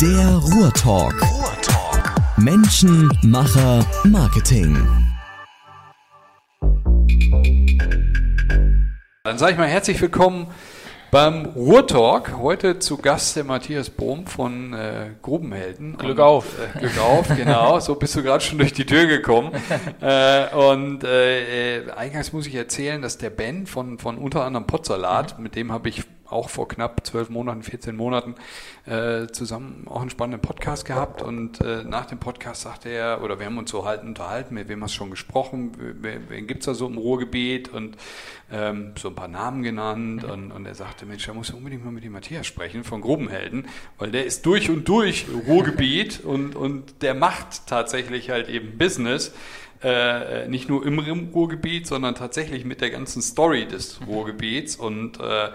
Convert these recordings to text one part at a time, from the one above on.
Der Ruhrtalk. Ruhrtalk. Menschen, Macher, Marketing. Dann sage ich mal herzlich willkommen beim Ruhrtalk. Heute zu Gast der Matthias Bohm von äh, Grubenhelden. Glück auf. Äh, Glück auf, genau. So bist du gerade schon durch die Tür gekommen. äh, und äh, äh, eingangs muss ich erzählen, dass der Ben von, von unter anderem Potsalat, mhm. mit dem habe ich auch vor knapp zwölf Monaten, 14 Monaten äh, zusammen auch einen spannenden Podcast gehabt. Und äh, nach dem Podcast sagte er, oder wir haben uns so halt unterhalten, mit wem hast du schon gesprochen, wen, wen gibt's da so im Ruhrgebiet? Und ähm, so ein paar Namen genannt. Und, und er sagte, Mensch, da muss ich unbedingt mal mit dem Matthias sprechen von Grubenhelden, weil der ist durch und durch Ruhrgebiet und, und der macht tatsächlich halt eben Business äh, nicht nur im Ruhrgebiet, sondern tatsächlich mit der ganzen Story des Ruhrgebiets. Und äh,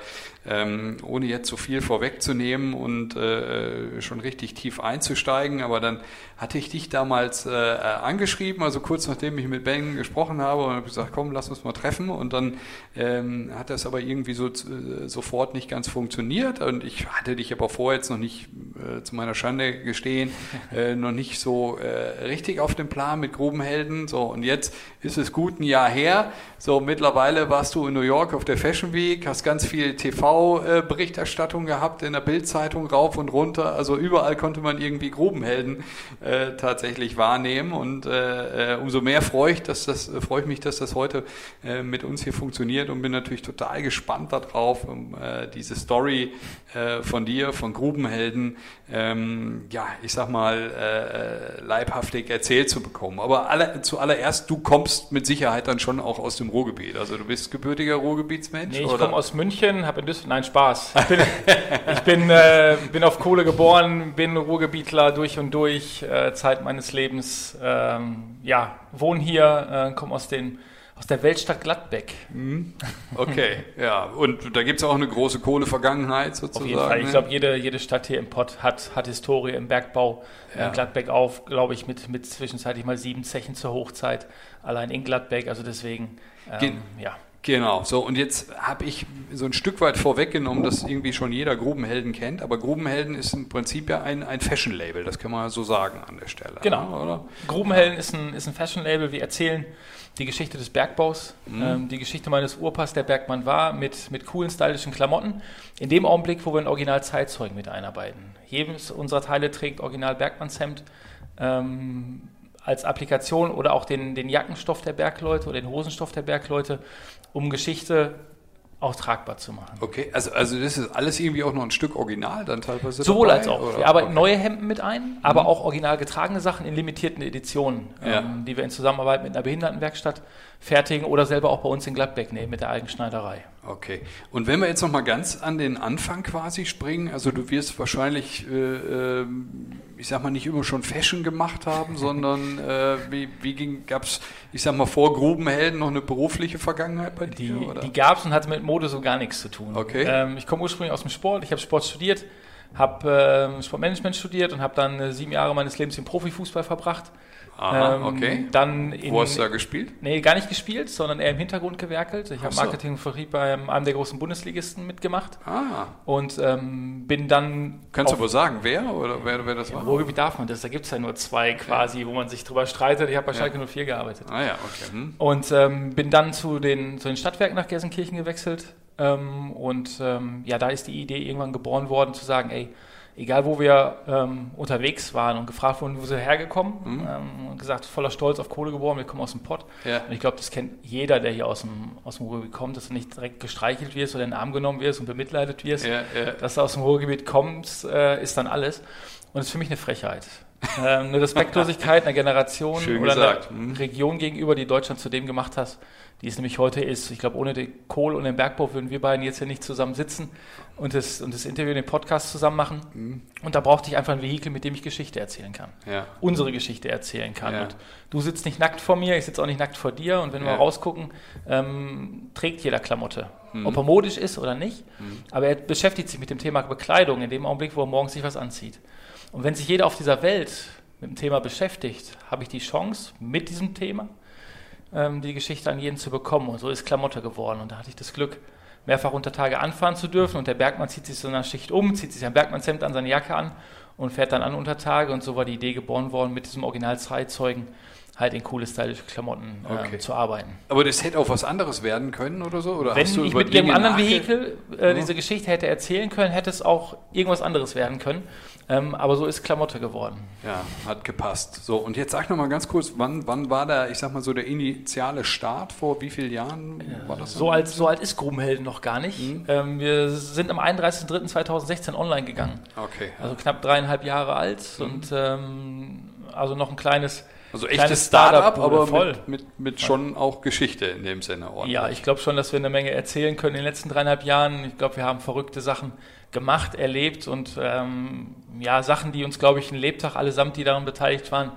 ähm, ohne jetzt so viel vorwegzunehmen und äh, schon richtig tief einzusteigen, aber dann hatte ich dich damals äh, angeschrieben, also kurz nachdem ich mit Ben gesprochen habe und habe gesagt, komm, lass uns mal treffen. Und dann ähm, hat das aber irgendwie so äh, sofort nicht ganz funktioniert. Und ich hatte dich aber vorher jetzt noch nicht äh, zu meiner Schande gestehen, äh, noch nicht so äh, richtig auf dem Plan mit Grubenhelden, so und jetzt ist es gut ein Jahr her, so mittlerweile warst du in New York auf der Fashion Week, hast ganz viel TV TV-Berichterstattung gehabt, in der Bildzeitung rauf und runter. Also überall konnte man irgendwie Grubenhelden äh, tatsächlich wahrnehmen. Und äh, äh umso mehr freue ich, dass das, äh, freue ich mich, dass das heute äh, mit uns hier funktioniert und bin natürlich total gespannt darauf, um äh, diese Story äh, von dir, von Grubenhelden, ähm, ja, ich sag mal, äh, leibhaftig erzählt zu bekommen. Aber alle, zuallererst, du kommst mit Sicherheit dann schon auch aus dem Ruhrgebiet. Also du bist gebürtiger Ruhrgebietsmensch? Nee, ich komme aus München, habe in Düsseldorf Nein, Spaß. Ich bin, ich bin, äh, bin auf Kohle geboren, bin Ruhrgebietler durch und durch, äh, Zeit meines Lebens. Ähm, ja, wohne hier, äh, komme aus, aus der Weltstadt Gladbeck. Mhm. Okay, ja. Und da gibt es auch eine große Kohlevergangenheit sozusagen. Auf jeden Fall. Ich ne? glaube, jede, jede Stadt hier im Pott hat, hat Historie im Bergbau. Ja. In Gladbeck auf, glaube ich, mit, mit zwischenzeitlich mal sieben Zechen zur Hochzeit. Allein in Gladbeck. Also deswegen, ähm, ja. Genau, so und jetzt habe ich so ein Stück weit vorweggenommen, dass irgendwie schon jeder Grubenhelden kennt, aber Grubenhelden ist im Prinzip ja ein, ein Fashion-Label, das kann man so sagen an der Stelle. Genau, oder? Grubenhelden ist ein, ist ein Fashion-Label, wir erzählen die Geschichte des Bergbaus, mhm. ähm, die Geschichte meines Urpas, der Bergmann war, mit, mit coolen, stylischen Klamotten, in dem Augenblick, wo wir ein Original-Zeitzeugen mit einarbeiten. Jedes unserer Teile trägt Original-Bergmannshemd, ähm, als Applikation oder auch den, den Jackenstoff der Bergleute oder den Hosenstoff der Bergleute, um Geschichte auch tragbar zu machen. Okay, also, also das ist alles irgendwie auch noch ein Stück Original dann teilweise Sowohl dabei, als auch. Oder? Wir arbeiten okay. neue Hemden mit ein, aber mhm. auch original getragene Sachen in limitierten Editionen, ja. ähm, die wir in Zusammenarbeit mit einer Behindertenwerkstatt fertigen oder selber auch bei uns in Gladbeck nehmen mit der Eigenschneiderei. Okay. Und wenn wir jetzt noch mal ganz an den Anfang quasi springen, also du wirst wahrscheinlich, äh, ähm, ich sag mal, nicht immer schon Fashion gemacht haben, sondern äh, wie, wie ging, gab es, ich sag mal, vor Grubenhelden noch eine berufliche Vergangenheit bei dir? Die, oder? die gab es und hatte mit Mode so gar nichts zu tun. Okay. Ähm, ich komme ursprünglich aus dem Sport, ich habe Sport studiert, habe äh, Sportmanagement studiert und habe dann äh, sieben Jahre meines Lebens im Profifußball verbracht. Aha, ähm, okay. Dann in, Wo hast du da gespielt? Nee, gar nicht gespielt, sondern eher im Hintergrund gewerkelt. Ich habe so. Marketing und Vertrieb bei einem der großen Bundesligisten mitgemacht. Ah. Und ähm, bin dann. Kannst du wohl sagen, wer oder wer, wer das war? Wo wie darf man das? Da gibt es ja nur zwei quasi, ja. wo man sich drüber streitet. Ich habe bei Schalke ja. 04 gearbeitet. Ah ja, okay. Hm. Und ähm, bin dann zu den, zu den Stadtwerken nach Gelsenkirchen gewechselt. Ähm, und ähm, ja, da ist die Idee irgendwann geboren worden, zu sagen, ey, egal wo wir ähm, unterwegs waren und gefragt wurden, wo sie hergekommen, mhm. ähm, und gesagt, voller Stolz auf Kohle geboren, wir kommen aus dem Pott. Ja. Und ich glaube, das kennt jeder, der hier aus dem, aus dem Ruhrgebiet kommt, dass du nicht direkt gestreichelt wirst oder in den Arm genommen wirst und bemitleidet wirst. Ja, ja. Dass du aus dem Ruhrgebiet kommst, äh, ist dann alles. Und das ist für mich eine Frechheit. Ähm, eine Respektlosigkeit einer Generation Schön oder gesagt. einer mhm. Region gegenüber, die Deutschland zu dem gemacht hat, die es nämlich heute ist. Ich glaube, ohne den Kohl und den Bergbau würden wir beiden jetzt hier nicht zusammen sitzen und das, und das Interview, den Podcast zusammen machen. Mhm. Und da brauchte ich einfach ein Vehikel, mit dem ich Geschichte erzählen kann. Ja. Unsere Geschichte erzählen kann. Ja. Und du sitzt nicht nackt vor mir, ich sitze auch nicht nackt vor dir. Und wenn wir mal rausgucken, ähm, trägt jeder Klamotte. Mhm. Ob er modisch ist oder nicht. Mhm. Aber er beschäftigt sich mit dem Thema Bekleidung in dem Augenblick, wo er morgens sich was anzieht. Und wenn sich jeder auf dieser Welt mit dem Thema beschäftigt, habe ich die Chance, mit diesem Thema ähm, die Geschichte an jeden zu bekommen. Und so ist Klamotte geworden. Und da hatte ich das Glück, mehrfach unter Tage anfahren zu dürfen. Und der Bergmann zieht sich so einer Schicht um, zieht sich ein Bergmannshemd an, seine Jacke an und fährt dann an unter Tage und so war die Idee geboren worden, mit diesem Original-Zeitzeugen halt in coole, stylische Klamotten äh, Okay. zu arbeiten. Aber das hätte auch was anderes werden können oder so? Oder Wenn hast du ich mit Dinge anderen Vehikel äh, diese Geschichte hätte erzählen können, hätte es auch irgendwas anderes werden können. Ähm, aber so ist Klamotte geworden. Ja, hat gepasst. So, und jetzt sag noch mal ganz kurz, wann, wann war da, ich sag mal so, der initiale Start? Vor wie vielen Jahren war das? So alt, so alt ist Grubenhelden noch gar nicht. Mhm. Ähm, wir sind am 31.03.2016 online gegangen. Okay. Also knapp dreieinhalb Jahre alt Mhm. und ähm, also noch ein kleines. Also echtes Startup, Startup, aber voll. mit, mit, mit schon auch Geschichte in dem Sinne. ordentlich. Ja, ich glaube schon, dass wir eine Menge erzählen können in den letzten dreieinhalb Jahren. Ich glaube, wir haben verrückte Sachen gemacht, erlebt und ähm, ja, Sachen, die uns, glaube ich, einen Lebtag allesamt, die daran beteiligt waren,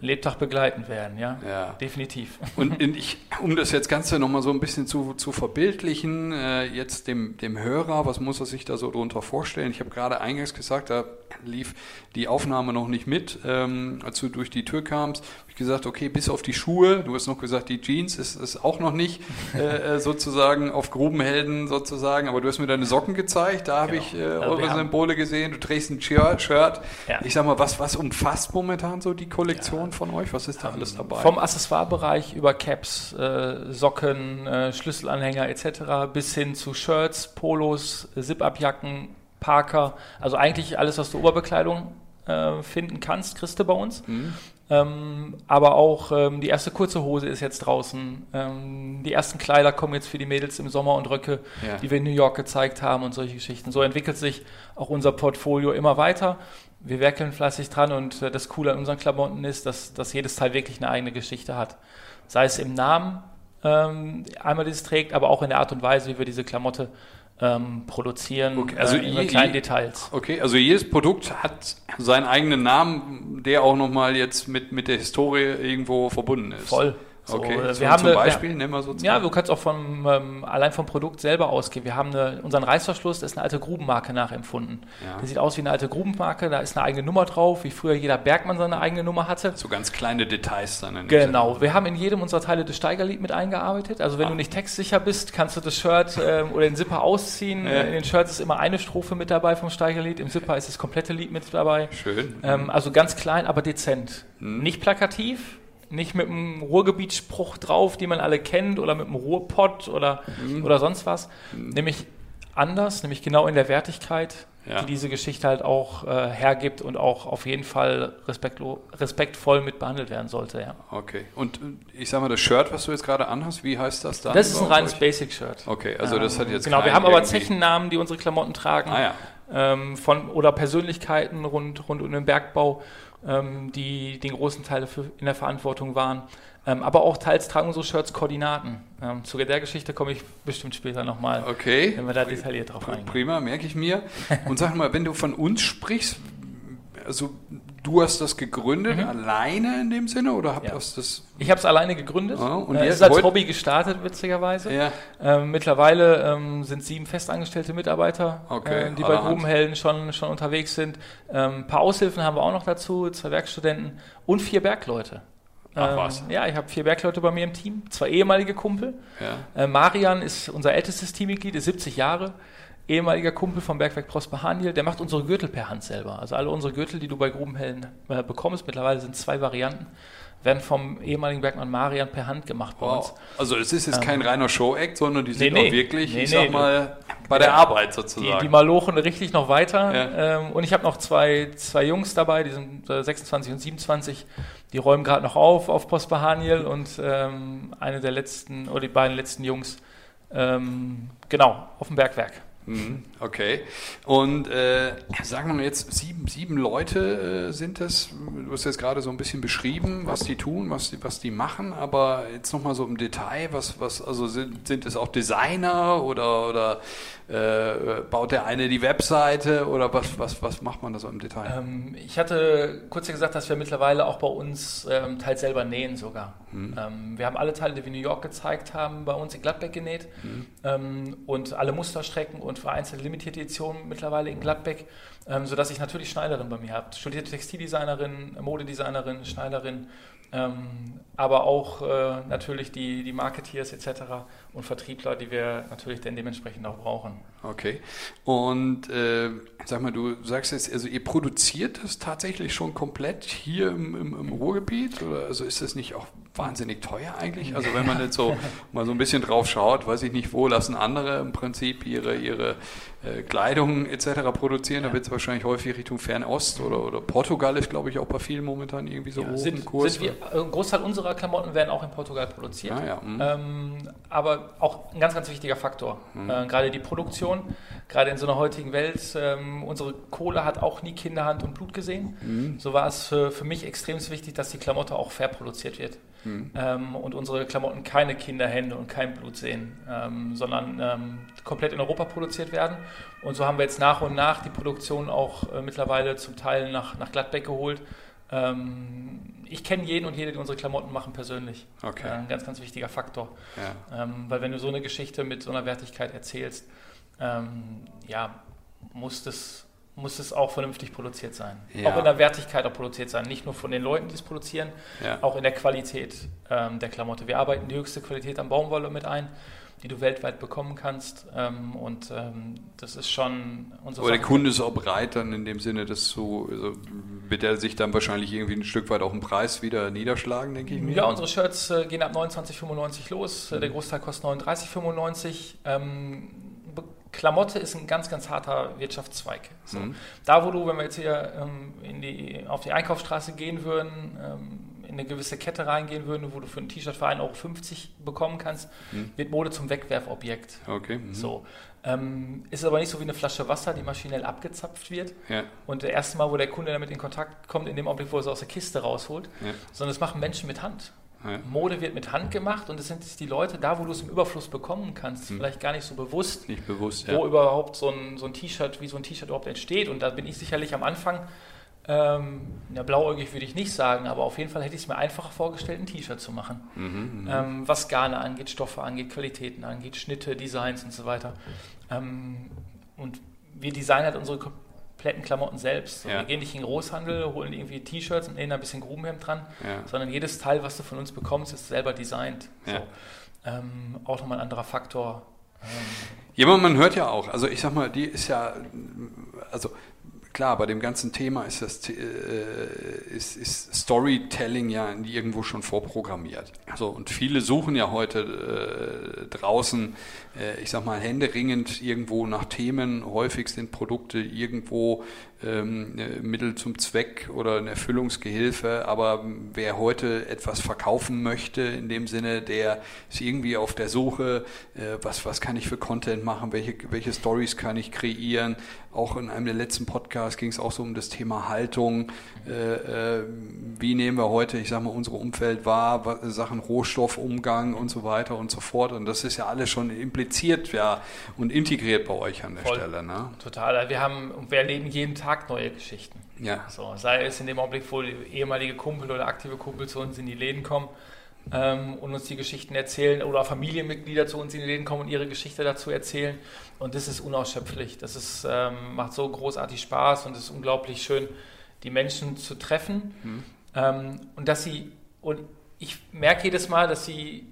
Lebtag begleiten werden. Ja, Ja. definitiv. Und ich, um das jetzt Ganze nochmal so ein bisschen zu, zu verbildlichen, äh, jetzt dem, dem Hörer, was muss er sich da so drunter vorstellen? Ich habe gerade eingangs gesagt, da lief die Aufnahme noch nicht mit, ähm, als du durch die Tür kamst. Gesagt, okay, bis auf die Schuhe, du hast noch gesagt, die Jeans ist, ist auch noch nicht äh, äh, sozusagen auf Grubenhelden sozusagen, aber du hast mir deine Socken gezeigt, da habe Genau. ich äh, Also eure Symbole gesehen, du trägst ein Shirt. Shirt. Ja. Ich sag mal, was, was umfasst momentan so die Kollektion von euch? Was ist da alles dabei? Vom Accessoirebereich über Caps, äh, Socken, äh, Schlüsselanhänger etc. bis hin zu Shirts, Polos, Zip-Up-Jacken, Parker. Also eigentlich alles, was du Oberbekleidung äh, finden kannst, kriegst du bei uns. Hm? Ähm, aber auch ähm, die erste kurze Hose ist jetzt draußen. Ähm, die ersten Kleider kommen jetzt für die Mädels im Sommer und Röcke, Ja. die wir in New York gezeigt haben und solche Geschichten. So entwickelt sich auch unser Portfolio immer weiter. Wir werkeln fleißig dran und äh, das Coole an unseren Klamotten ist, dass, dass jedes Teil wirklich eine eigene Geschichte hat. Sei es im Namen, ähm, einmal dieses trägt, aber auch in der Art und Weise, wie wir diese Klamotte ähm, produzieren, Okay, also äh, in je- kleinen je- Details. Okay, also jedes Produkt hat seinen eigenen Namen, der auch nochmal jetzt mit, mit der Historie irgendwo verbunden ist. Voll. So, Okay, äh, so wir haben zum eine- Beispiel, nennen wir so zwei. Ja, du kannst auch vom, ähm, allein vom Produkt selber ausgehen. Wir haben eine, unseren Reißverschluss, das ist eine alte Grubenmarke nachempfunden. Ja. Der sieht aus wie eine alte Grubenmarke, da ist eine eigene Nummer drauf, wie früher jeder Bergmann seine eigene Nummer hatte. so ganz kleine Details dann. Genau, wir haben in jedem unserer Teile das Steigerlied mit eingearbeitet. Also wenn Ah. du nicht textsicher bist, kannst du das Shirt ähm, oder den Zipper ausziehen. Ja. In den Shirts ist immer eine Strophe mit dabei vom Steigerlied, im Zipper ist das komplette Lied mit dabei. Schön. Ähm, also ganz klein, aber dezent. Mhm. Nicht plakativ, nicht mit einem Ruhrgebietsspruch drauf, den man alle kennt, oder mit einem Ruhrpott oder, Mhm. oder sonst was. Nämlich anders, nämlich genau in der Wertigkeit, Ja. die diese Geschichte halt auch äh, hergibt und auch auf jeden Fall respektvoll mit behandelt werden sollte. Ja. Okay. Und äh, ich sag mal, das Shirt, was du jetzt gerade anhast, wie heißt das dann? Das ist ein reines? Basic-Shirt. Okay, also das hat jetzt Genau, wir haben aber irgendwie- Zechennamen, die unsere Klamotten tragen. Ah ja. ähm, von oder Persönlichkeiten rund, rund um den Bergbau, ähm, die den großen Teil dafür in der Verantwortung waren. Ähm, aber auch teils tragen unsere Shirts Koordinaten. Ähm, zu der Geschichte komme ich bestimmt später nochmal, Okay. wenn wir da detailliert drauf eingehen. Prima, merke ich mir. Und sag mal, wenn du von uns sprichst, also du hast das gegründet, alleine in dem Sinne, oder Mhm. Ja. hast das? Ich habe es alleine gegründet. Ja, und äh, ist als Hobby gestartet, witzigerweise. Ja. Ähm, mittlerweile ähm, sind sieben festangestellte Mitarbeiter, Okay, äh, die bei. Grubenhelden schon, schon unterwegs sind. Ähm, ein paar Aushilfen haben wir auch noch dazu, zwei Werkstudenten und vier Bergleute. Ach Ähm, was. Ja, ich habe vier Bergleute bei mir im Team, zwei ehemalige Kumpel. Ja. Äh, Marian ist unser ältestes Teammitglied, ist 70 Jahre, ehemaliger Kumpel vom Bergwerk Prosper Haniel, der macht unsere Gürtel per Hand selber. Also alle unsere Gürtel, die du bei Grubenhelden äh, bekommst, mittlerweile sind zwei Varianten, werden vom ehemaligen Bergmann Marian per Hand gemacht bei uns. Wow. Also es ist jetzt kein reiner Show-Act, sondern die sind Ähm. nee. auch wirklich, Nee, ich sag mal, bei der Arbeit Die, sozusagen. die malochen richtig noch weiter. Ja. Ähm, und ich habe noch zwei, zwei Jungs dabei, die sind äh, 26 und 27. Die räumen gerade noch auf auf Prosper Haniel und ähm, eine der letzten, oder die beiden letzten Jungs, ähm, genau, auf dem Bergwerk. Mhm, Okay. Und äh, sagen wir mal jetzt, sieben, sieben Leute äh, sind es. Du hast jetzt gerade so ein bisschen beschrieben, was die tun, was die, was die machen, aber jetzt nochmal so im Detail, was, was, also sind, sind es auch Designer oder, oder äh, baut der eine die Webseite oder was, was, was macht man da so im Detail? Ähm, ich hatte kurz gesagt, dass wir mittlerweile auch bei uns ähm, teils selber nähen sogar. Mhm. Ähm, wir haben alle Teile, die wir in New York gezeigt haben, bei uns in Gladbeck genäht ähm, und alle Musterstrecken und und vereinzelte limitierte Editionen mittlerweile in Gladbeck, ähm, sodass ich natürlich Schneiderin bei mir habe. Studierte Textildesignerin, Modedesignerin, Schneiderin, ähm, aber auch äh, natürlich die, die Marketeers etc. und Vertriebler, die wir natürlich dann dementsprechend auch brauchen. Okay. Und äh, sag mal, du sagst jetzt, also ihr produziert das tatsächlich schon komplett hier im, im, im Ruhrgebiet? Oder also ist das nicht auch wahnsinnig teuer eigentlich? Also wenn man jetzt so mal so ein bisschen drauf schaut, weiß ich nicht, wo lassen andere im Prinzip ihre, ihre äh, Kleidung etc. produzieren, ja. da wird es wahrscheinlich häufig Richtung Fernost oder, oder Portugal ist, glaube ich, auch bei vielen momentan irgendwie so ja, hoch sind, Kurs. Sind wir, äh, ein Großteil unserer Klamotten werden auch in Portugal produziert. Ah, ja, mhm. ähm, aber auch ein ganz, ganz wichtiger Faktor. Mhm. Äh, gerade die Produktion, gerade in so einer heutigen Welt. Ähm, unsere Kohle hat auch nie Kinderhand und Blut gesehen. Mhm. So war es für, für mich extrem wichtig, dass die Klamotte auch fair produziert wird. Mhm. Ähm, und unsere Klamotten keine Kinderhände und kein Blut sehen, ähm, sondern ähm, komplett in Europa produziert werden. Und so haben wir jetzt nach und nach die Produktion auch äh, mittlerweile zum Teil nach, nach Gladbeck geholt. Ähm, ich kenne jeden und jede, die unsere Klamotten machen, persönlich. Okay. Äh, ein ganz, ganz wichtiger Faktor. Ja. Ähm, weil wenn du so eine Geschichte mit so einer Wertigkeit erzählst, ähm, ja, muss das muss es auch vernünftig produziert sein. Ja. Auch in der Wertigkeit auch produziert sein. Nicht nur von den Leuten, die es produzieren, ja. auch in der Qualität ähm, der Klamotte. Wir arbeiten die höchste Qualität an Baumwolle mit ein, die du weltweit bekommen kannst. Ähm, und ähm, das ist schon unsere Aber Sache. der Kunde ist auch bereit, dann in dem Sinne, dass so, also wird er sich dann wahrscheinlich irgendwie ein Stück weit auch im Preis wieder niederschlagen, denke ich mir. Ja, unsere Shirts äh, gehen ab 29,95 los. Mhm. Der Großteil kostet 39,95. Ähm, Klamotte ist ein ganz, ganz harter Wirtschaftszweig. So. Mhm. Da, wo du, wenn wir jetzt hier ähm, in die, auf die Einkaufsstraße gehen würden, ähm, in eine gewisse Kette reingehen würden, wo du für ein T-Shirt für 1,50 Euro bekommen kannst, mhm. wird Mode zum Wegwerfobjekt. Okay. Mhm. So. Ähm, ist aber nicht so wie eine Flasche Wasser, die maschinell abgezapft wird. Ja. Und das erste Mal, wo der Kunde damit in Kontakt kommt, in dem Augenblick, wo er es aus der Kiste rausholt, ja. sondern das machen Menschen mit Hand. Ja. Mode wird mit Hand gemacht und es sind die Leute, da wo du es im Überfluss bekommen kannst, hm. vielleicht gar nicht so bewusst, nicht bewusst wo ja. überhaupt so ein, so ein T-Shirt, wie so ein T-Shirt überhaupt entsteht. Und da bin ich sicherlich am Anfang, ähm, ja, blauäugig würde ich nicht sagen, aber auf jeden Fall hätte ich es mir einfacher vorgestellt, ein T-Shirt zu machen. Mhm, mhm, ähm, was Garne angeht, Stoffe angeht, Qualitäten angeht, Schnitte, Designs und so weiter. Ähm, und wir designen halt unsere kompletten Klamotten selbst. So, ja. Wir gehen nicht in den Großhandel, holen irgendwie T-Shirts und nähen ein bisschen Grubenhemd dran, ja. sondern jedes Teil, was du von uns bekommst, ist selber designt. So. Ähm, auch nochmal ein anderer Faktor. Ähm, ja, man hört ja auch, also ich sag mal, die ist ja, also klar, bei dem ganzen Thema ist das äh, ist, ist Storytelling ja irgendwo schon vorprogrammiert. Also und viele suchen ja heute äh, draußen, äh, ich sag mal, händeringend irgendwo nach Themen. Häufig sind Produkte irgendwo ähm, Mittel zum Zweck oder eine Erfüllungsgehilfe. Aber wer heute etwas verkaufen möchte, in dem Sinne, der ist irgendwie auf der Suche, äh, was, was kann ich für Content machen, welche, welche Stories kann ich kreieren. Auch in einem der letzten Podcasts ging es auch so um das Thema Haltung. Äh, äh, wie nehmen wir heute, ich sag mal, unsere Umfeld wahr, Sachen Rohstoffumgang und so weiter und so fort. Und das ist ja alles schon impliziert ja, und integriert bei euch an der Voll. Stelle. Ne? Total. Wir haben, wir erleben jeden Tag Tag neue Geschichten. Ja. So, sei es in dem Augenblick, wo ehemalige Kumpel oder aktive Kumpel zu uns in die Läden kommen ähm, und uns die Geschichten erzählen oder Familienmitglieder zu uns in die Läden kommen und ihre Geschichte dazu erzählen. Und das ist unausschöpflich. Das ist, ähm, macht so großartig Spaß und es ist unglaublich schön, die Menschen zu treffen. Mhm. Ähm, und dass sie, und ich merke jedes Mal, dass sie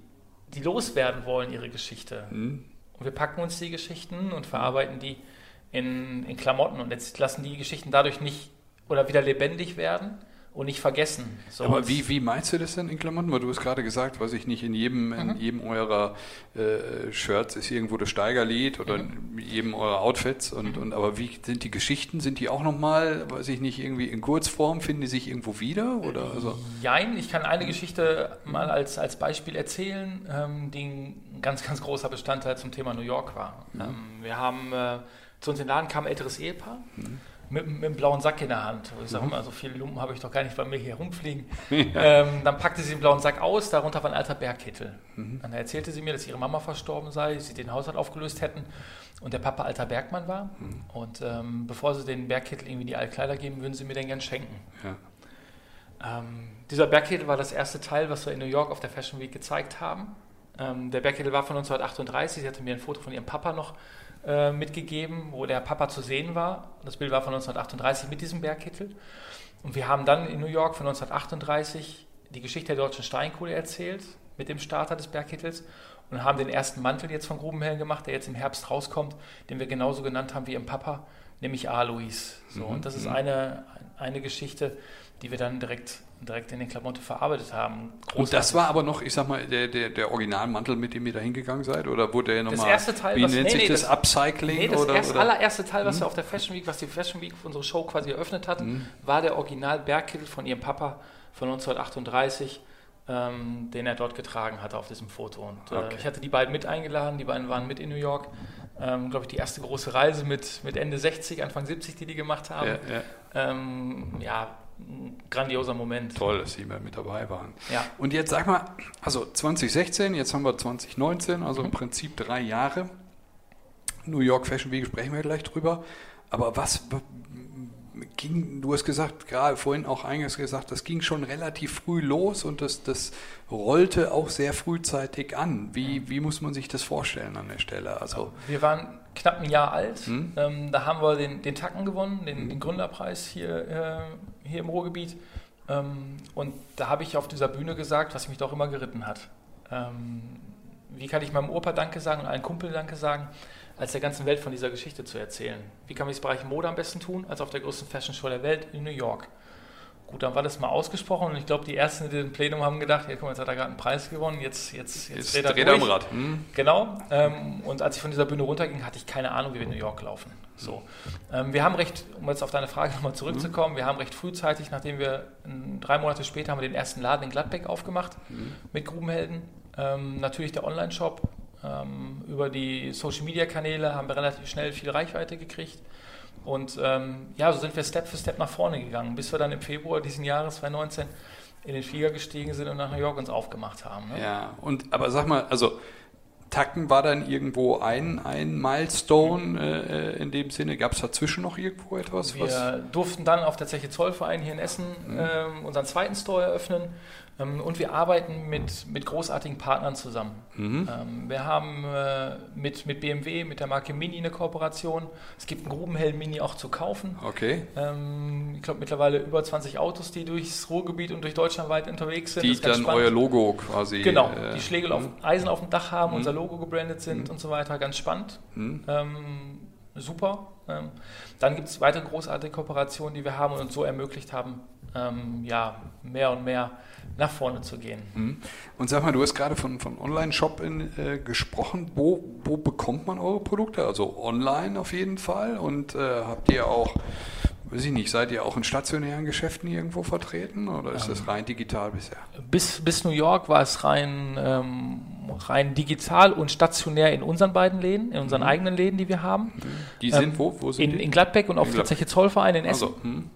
die loswerden wollen, ihre Geschichte. Mhm. Und wir packen uns die Geschichten und verarbeiten die in, in Klamotten und jetzt lassen die Geschichten dadurch nicht oder wieder lebendig werden und nicht vergessen. So Aber wie, wie meinst du das denn in Klamotten? Weil du hast gerade gesagt, weiß ich nicht, in jedem, mhm. in jedem eurer äh, Shirts ist irgendwo das Steigerlied oder mhm. in jedem eurer Outfits. Und, mhm. und aber wie sind die Geschichten? Sind die auch nochmal, weiß ich nicht, irgendwie in Kurzform? Finden die sich irgendwo wieder? Oder also? Jein, ich kann eine Geschichte mal als, als Beispiel erzählen, ähm, die ein ganz, ganz großer Bestandteil zum Thema New York war. Mhm. Ähm, wir haben äh, zu uns in den Laden kam ein älteres Ehepaar mhm. Mit, mit, einem blauen Sack in der Hand. Ich sage mal, so viele Lumpen habe ich doch gar nicht bei mir hier rumfliegen. Ja. Ähm, dann packte sie den blauen Sack aus, darunter war ein alter Bergkittel. Mhm. Dann erzählte sie mir, dass ihre Mama verstorben sei, sie den Haushalt aufgelöst hätten und der Papa alter Bergmann war. Mhm. Und ähm, bevor sie den Bergkittel irgendwie die Altkleider geben, würden sie mir den gern schenken. Ja. Ähm, dieser Bergkittel war das erste Teil, was wir in New York auf der Fashion Week gezeigt haben. Ähm, der Bergkittel war von 1938. Sie hatte mir ein Foto von ihrem Papa noch äh, mitgegeben, wo der Papa zu sehen war. Das Bild war von 1938 mit diesem Bergkittel. Und wir haben dann in New York von 1938 die Geschichte der deutschen Steinkohle erzählt mit dem Starter des Bergkittels und haben den ersten Mantel jetzt von Grubenhellen gemacht, der jetzt im Herbst rauskommt, den wir genauso genannt haben wie im Papa, nämlich Alois. So, mhm. Und das ist mhm. eine, eine Geschichte, die wir dann direkt, direkt in den Klamotte verarbeitet haben. Großartig. Und das war aber noch, ich sag mal, der, der, der Originalmantel, mit dem ihr da hingegangen seid? Oder wurde der nochmal. Das erste Teil, wie was, nennt nee, sich nee, das, das? Upcycling? Nee, das oder, erste, oder? allererste Teil, was mhm. wir auf der Fashion Week, was die Fashion Week unsere Show quasi eröffnet hat, mhm. war der Original Bergkittel von ihrem Papa von 1938 ähm, den er dort getragen hatte auf diesem Foto. Und äh, okay. ich hatte die beiden mit eingeladen, die beiden waren mit in New York. Ähm, Glaube ich, die erste große Reise mit, mit Ende 60, Anfang 70, die die gemacht haben. Ja, ja. Ähm, ja ein grandioser Moment. Toll, dass Sie mit dabei waren. Ja. Und jetzt sag mal, also 2016, jetzt haben wir 2019, also im Prinzip drei Jahre. New York Fashion Week sprechen wir gleich drüber. Aber was, ging, du hast gesagt, gerade vorhin auch eingangs gesagt, das ging schon relativ früh los und das, das rollte auch sehr frühzeitig an. Wie, wie muss man sich das vorstellen an der Stelle? Also wir waren knapp ein Jahr alt. Hm? Ähm, da haben wir den, den Tacken gewonnen, den, den Gründerpreis hier, äh, hier im Ruhrgebiet. Ähm, und da habe ich auf dieser Bühne gesagt, was mich doch immer geritten hat. Ähm, wie kann ich meinem Opa Danke sagen und einem Kumpel Danke sagen? als der ganzen Welt von dieser Geschichte zu erzählen. Wie kann man das Bereich Mode am besten tun, als auf der größten Fashion Show der Welt in New York? Gut, dann war das mal ausgesprochen und ich glaube, die Ersten, die im Plenum haben gedacht, ja, guck mal, jetzt hat er gerade einen Preis gewonnen, jetzt, jetzt, jetzt, jetzt dreht er am Rad. Hm. Genau. Ähm, und als ich von dieser Bühne runterging, hatte ich keine Ahnung, wie wir in New York laufen. So. Ähm, wir haben recht, um jetzt auf deine Frage nochmal zurückzukommen, mhm. wir haben recht frühzeitig, nachdem wir drei Monate später haben wir den ersten Laden in Gladbeck aufgemacht mhm. mit Grubenhelden. Ähm, natürlich der Online-Shop, ähm, über die Social-Media-Kanäle haben wir relativ schnell viel Reichweite gekriegt. Und ähm, ja, so sind wir Step für Step nach vorne gegangen, bis wir dann im Februar diesen Jahres 2019 in den Flieger gestiegen sind und nach New York uns aufgemacht haben. Ne? Ja, und aber sag mal, also Tacken war dann irgendwo ein, ein Milestone äh, äh in dem Sinne. Gab es dazwischen noch irgendwo etwas? Wir durften dann auf der Zeche Zollverein hier in Essen mhm. äh, unseren zweiten Store eröffnen. Ähm, und wir arbeiten mit, mit großartigen Partnern zusammen. Mhm. Ähm, wir haben äh, mit, mit BMW, mit der Marke Mini eine Kooperation. Es gibt einen Grubenhelm Mini auch zu kaufen. Okay. Ähm, ich glaube mittlerweile über 20 Autos, die durchs Ruhrgebiet und durch Deutschland weit unterwegs sind. Die dann spannend. euer Logo quasi. Genau, äh, die Schlägel auf, Eisen auf dem Dach haben, mhm. unser Logo gebrandet sind mhm. und so weiter. Ganz spannend. Mhm. Ähm, super. Ähm, dann gibt es weitere großartige Kooperationen, die wir haben und uns so ermöglicht haben, ähm, ja, mehr und mehr nach vorne zu gehen. Mhm. Und sag mal, du hast gerade von, von Online-Shop äh, gesprochen. Wo, wo bekommt man eure Produkte? Also online auf jeden Fall. Und äh, habt ihr auch, weiß ich nicht, seid ihr auch in stationären Geschäften irgendwo vertreten oder ist ähm, das rein digital bisher? Bis, bis New York war es rein, ähm, rein digital und stationär in unseren beiden Läden, in unseren mhm. eigenen Läden, die wir haben. Mhm. Die sind ähm, wo? wo sind in, die? in Gladbeck und auf der Zeche Zollverein in Essen. Also, hm.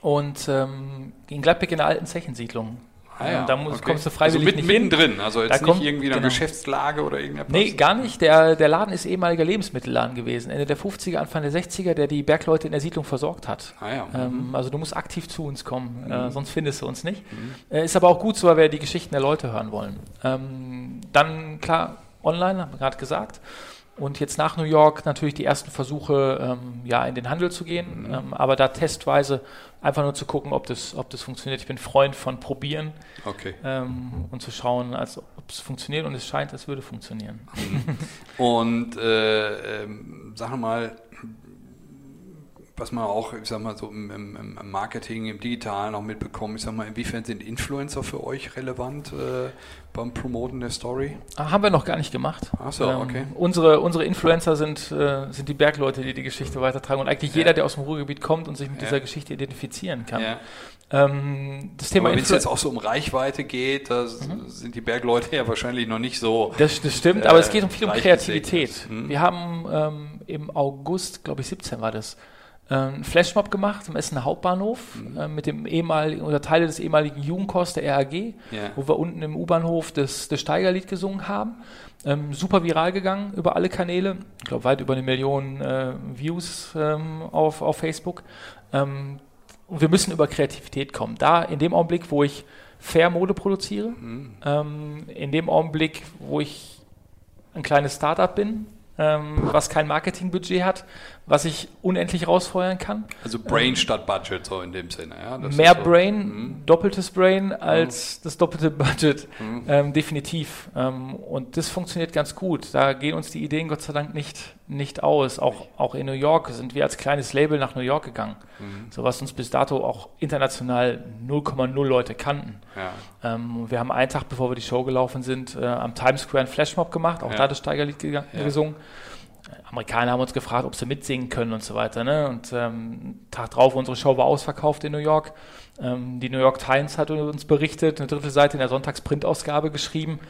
und ähm, in Gladbeck in der alten Zechensiedlung. Ah, ja. Da muss, okay. kommst du freiwillig also mit, nicht mittendrin, hin. also jetzt da nicht kommt, irgendwie in einer genau. Geschäftslage oder irgendetwas? Nee, gar nicht. Der, der Laden ist ehemaliger Lebensmittelladen gewesen, Ende der 50er, Anfang der 60er, der die Bergleute in der Siedlung versorgt hat. Ah, ja. ähm, mhm. also du musst aktiv zu uns kommen, äh, mhm. äh, sonst findest du uns nicht. Mhm. Äh, ist aber auch gut so, weil wir die Geschichten der Leute hören wollen. Ähm, dann, klar, online, haben wir gerade gesagt. Und jetzt nach New York natürlich die ersten Versuche, ähm, ja, in den Handel zu gehen, mhm. ähm, aber da testweise einfach nur zu gucken, ob das, ob das funktioniert. Ich bin Freund von Probieren okay. ähm, und zu schauen, als ob es funktioniert und es scheint, es würde funktionieren. Mhm. und äh, sagen wir mal, was man auch, ich sag mal, so im, im, im, Marketing, im Digitalen auch mitbekommen, ich sag mal, inwiefern sind Influencer für euch relevant äh, beim Promoten der Story? Ah, haben wir noch gar nicht gemacht. Ach so, ähm, okay. Unsere, unsere Influencer sind, äh, sind die Bergleute, die die Geschichte weitertragen und eigentlich ja. jeder, der aus dem Ruhrgebiet kommt und sich mit ja. dieser Geschichte identifizieren kann. Ja. Ähm, das Thema wenn es jetzt auch so um Reichweite geht, da mhm. sind die Bergleute ja wahrscheinlich noch nicht so. Das, das stimmt, äh, aber es geht um viel um Kreativität. Mhm. Wir haben ähm, im August, glaube ich, 17 war das, einen Flashmob gemacht im Essener Hauptbahnhof mhm. äh, mit dem ehemaligen oder Teile des ehemaligen Jugendkurs der RAG, yeah. wo wir unten im U-Bahnhof das, das Steigerlied gesungen haben. Ähm, super viral gegangen über alle Kanäle. Ich glaube, weit über eine Million äh, Views ähm, auf, auf Facebook. Ähm, und wir müssen über Kreativität kommen. Da, in dem Augenblick, wo ich fair Mode produziere, mhm. Ähm, in dem Augenblick, wo ich ein kleines Startup bin, ähm, was kein Marketingbudget hat, was ich unendlich rausfeuern kann. Also Brain ähm, statt Budget, so in dem Sinne. Ja? mehr so. Brain, mhm. doppeltes Brain als mhm. das doppelte Budget, mhm. ähm, definitiv. Ähm, und das funktioniert ganz gut. Da gehen uns die Ideen Gott sei Dank nicht, nicht aus. Auch, auch in New York sind wir als kleines Label nach New York gegangen. Mhm. So was uns bis dato auch international 0,0 Leute kannten. Ja. Ähm, wir haben einen Tag, bevor wir die Show gelaufen sind, äh, am Times Square ein Flashmob gemacht, auch ja. da das Steigerlied ge gesungen. Amerikaner haben uns gefragt, ob sie mitsingen können und so weiter. Ne? Und ähm, Tag drauf, unsere Show war ausverkauft in New York. Ähm, die New York Times hat uns berichtet, eine dritte Seite in der Sonntagsprintausgabe geschrieben.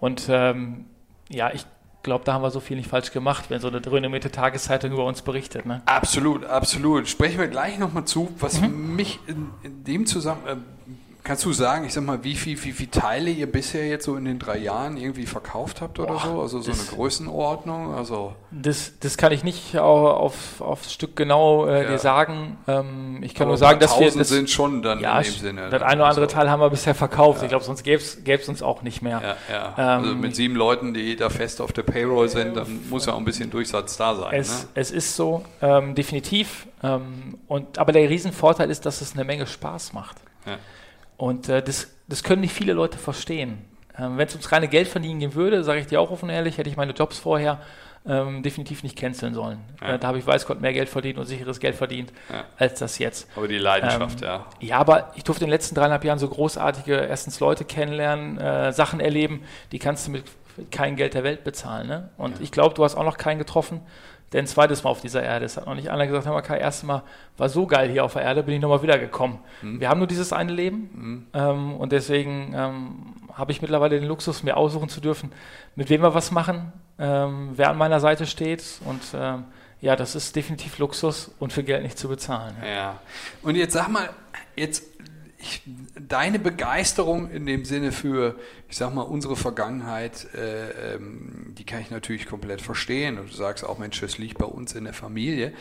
Und ähm, ja, ich glaube, da haben wir so viel nicht falsch gemacht, wenn so eine renommierte Tageszeitung über uns berichtet. Ne? Absolut, absolut. Sprechen wir gleich nochmal zu, was mhm. mich in, in, dem Zusammenhang, äh, Kannst du sagen, ich sag mal, wie viel, wie, wie Teile ihr bisher jetzt so in den drei Jahren irgendwie verkauft habt oder Boah, so? Also so eine Größenordnung? Also das, das kann ich nicht auf, aufs Stück genau äh, ja. dir sagen. Ähm, ich kann Aber nur sagen, dass wir. Das sind schon dann ja, in dem Sinne. Das eine oder andere also, Teil haben wir bisher verkauft. Ja. Ich glaube, sonst gäbe es uns auch nicht mehr. Ja, ja. Also ähm, also mit sieben Leuten, die da fest auf der Payroll sind, dann muss ja auch ein bisschen Durchsatz da sein. Es, ne? es ist so, ähm, definitiv. Ähm, und, aber der Riesenvorteil ist, dass es eine Menge Spaß macht. Ja. Und äh, das, das können nicht viele Leute verstehen. Ähm, Wenn es ums reine Geld verdienen gehen würde, sage ich dir auch offen ehrlich, hätte ich meine Jobs vorher ähm, definitiv nicht canceln sollen. Ja. Äh, da habe ich weiß Gott mehr Geld verdient und sicheres Geld verdient ja. als das jetzt. Aber die Leidenschaft, ähm, ja. Ja, aber ich durfte in den letzten dreieinhalb Jahren so großartige, erstens Leute kennenlernen, äh, Sachen erleben, die kannst du mit kein Geld der Welt bezahlen. Ne? Und ja. ich glaube, du hast auch noch keinen getroffen, der ein zweites Mal auf dieser Erde ist. Hat noch nicht einer gesagt, hör mal, Kai, erstes Mal war so geil hier auf der Erde, bin ich nochmal wiedergekommen. Mhm. Wir haben nur dieses eine Leben mhm. ähm, und deswegen ähm, habe ich mittlerweile den Luxus, mir aussuchen zu dürfen, mit wem wir was machen, ähm, wer an meiner Seite steht und ähm, ja, das ist definitiv Luxus und für Geld nicht zu bezahlen. Ja, ja. und jetzt sag mal, jetzt ich, deine Begeisterung in dem Sinne für, ich sag mal, unsere Vergangenheit, äh, ähm, die kann ich natürlich komplett verstehen. Und du sagst auch, Mensch, das liegt bei uns in der Familie.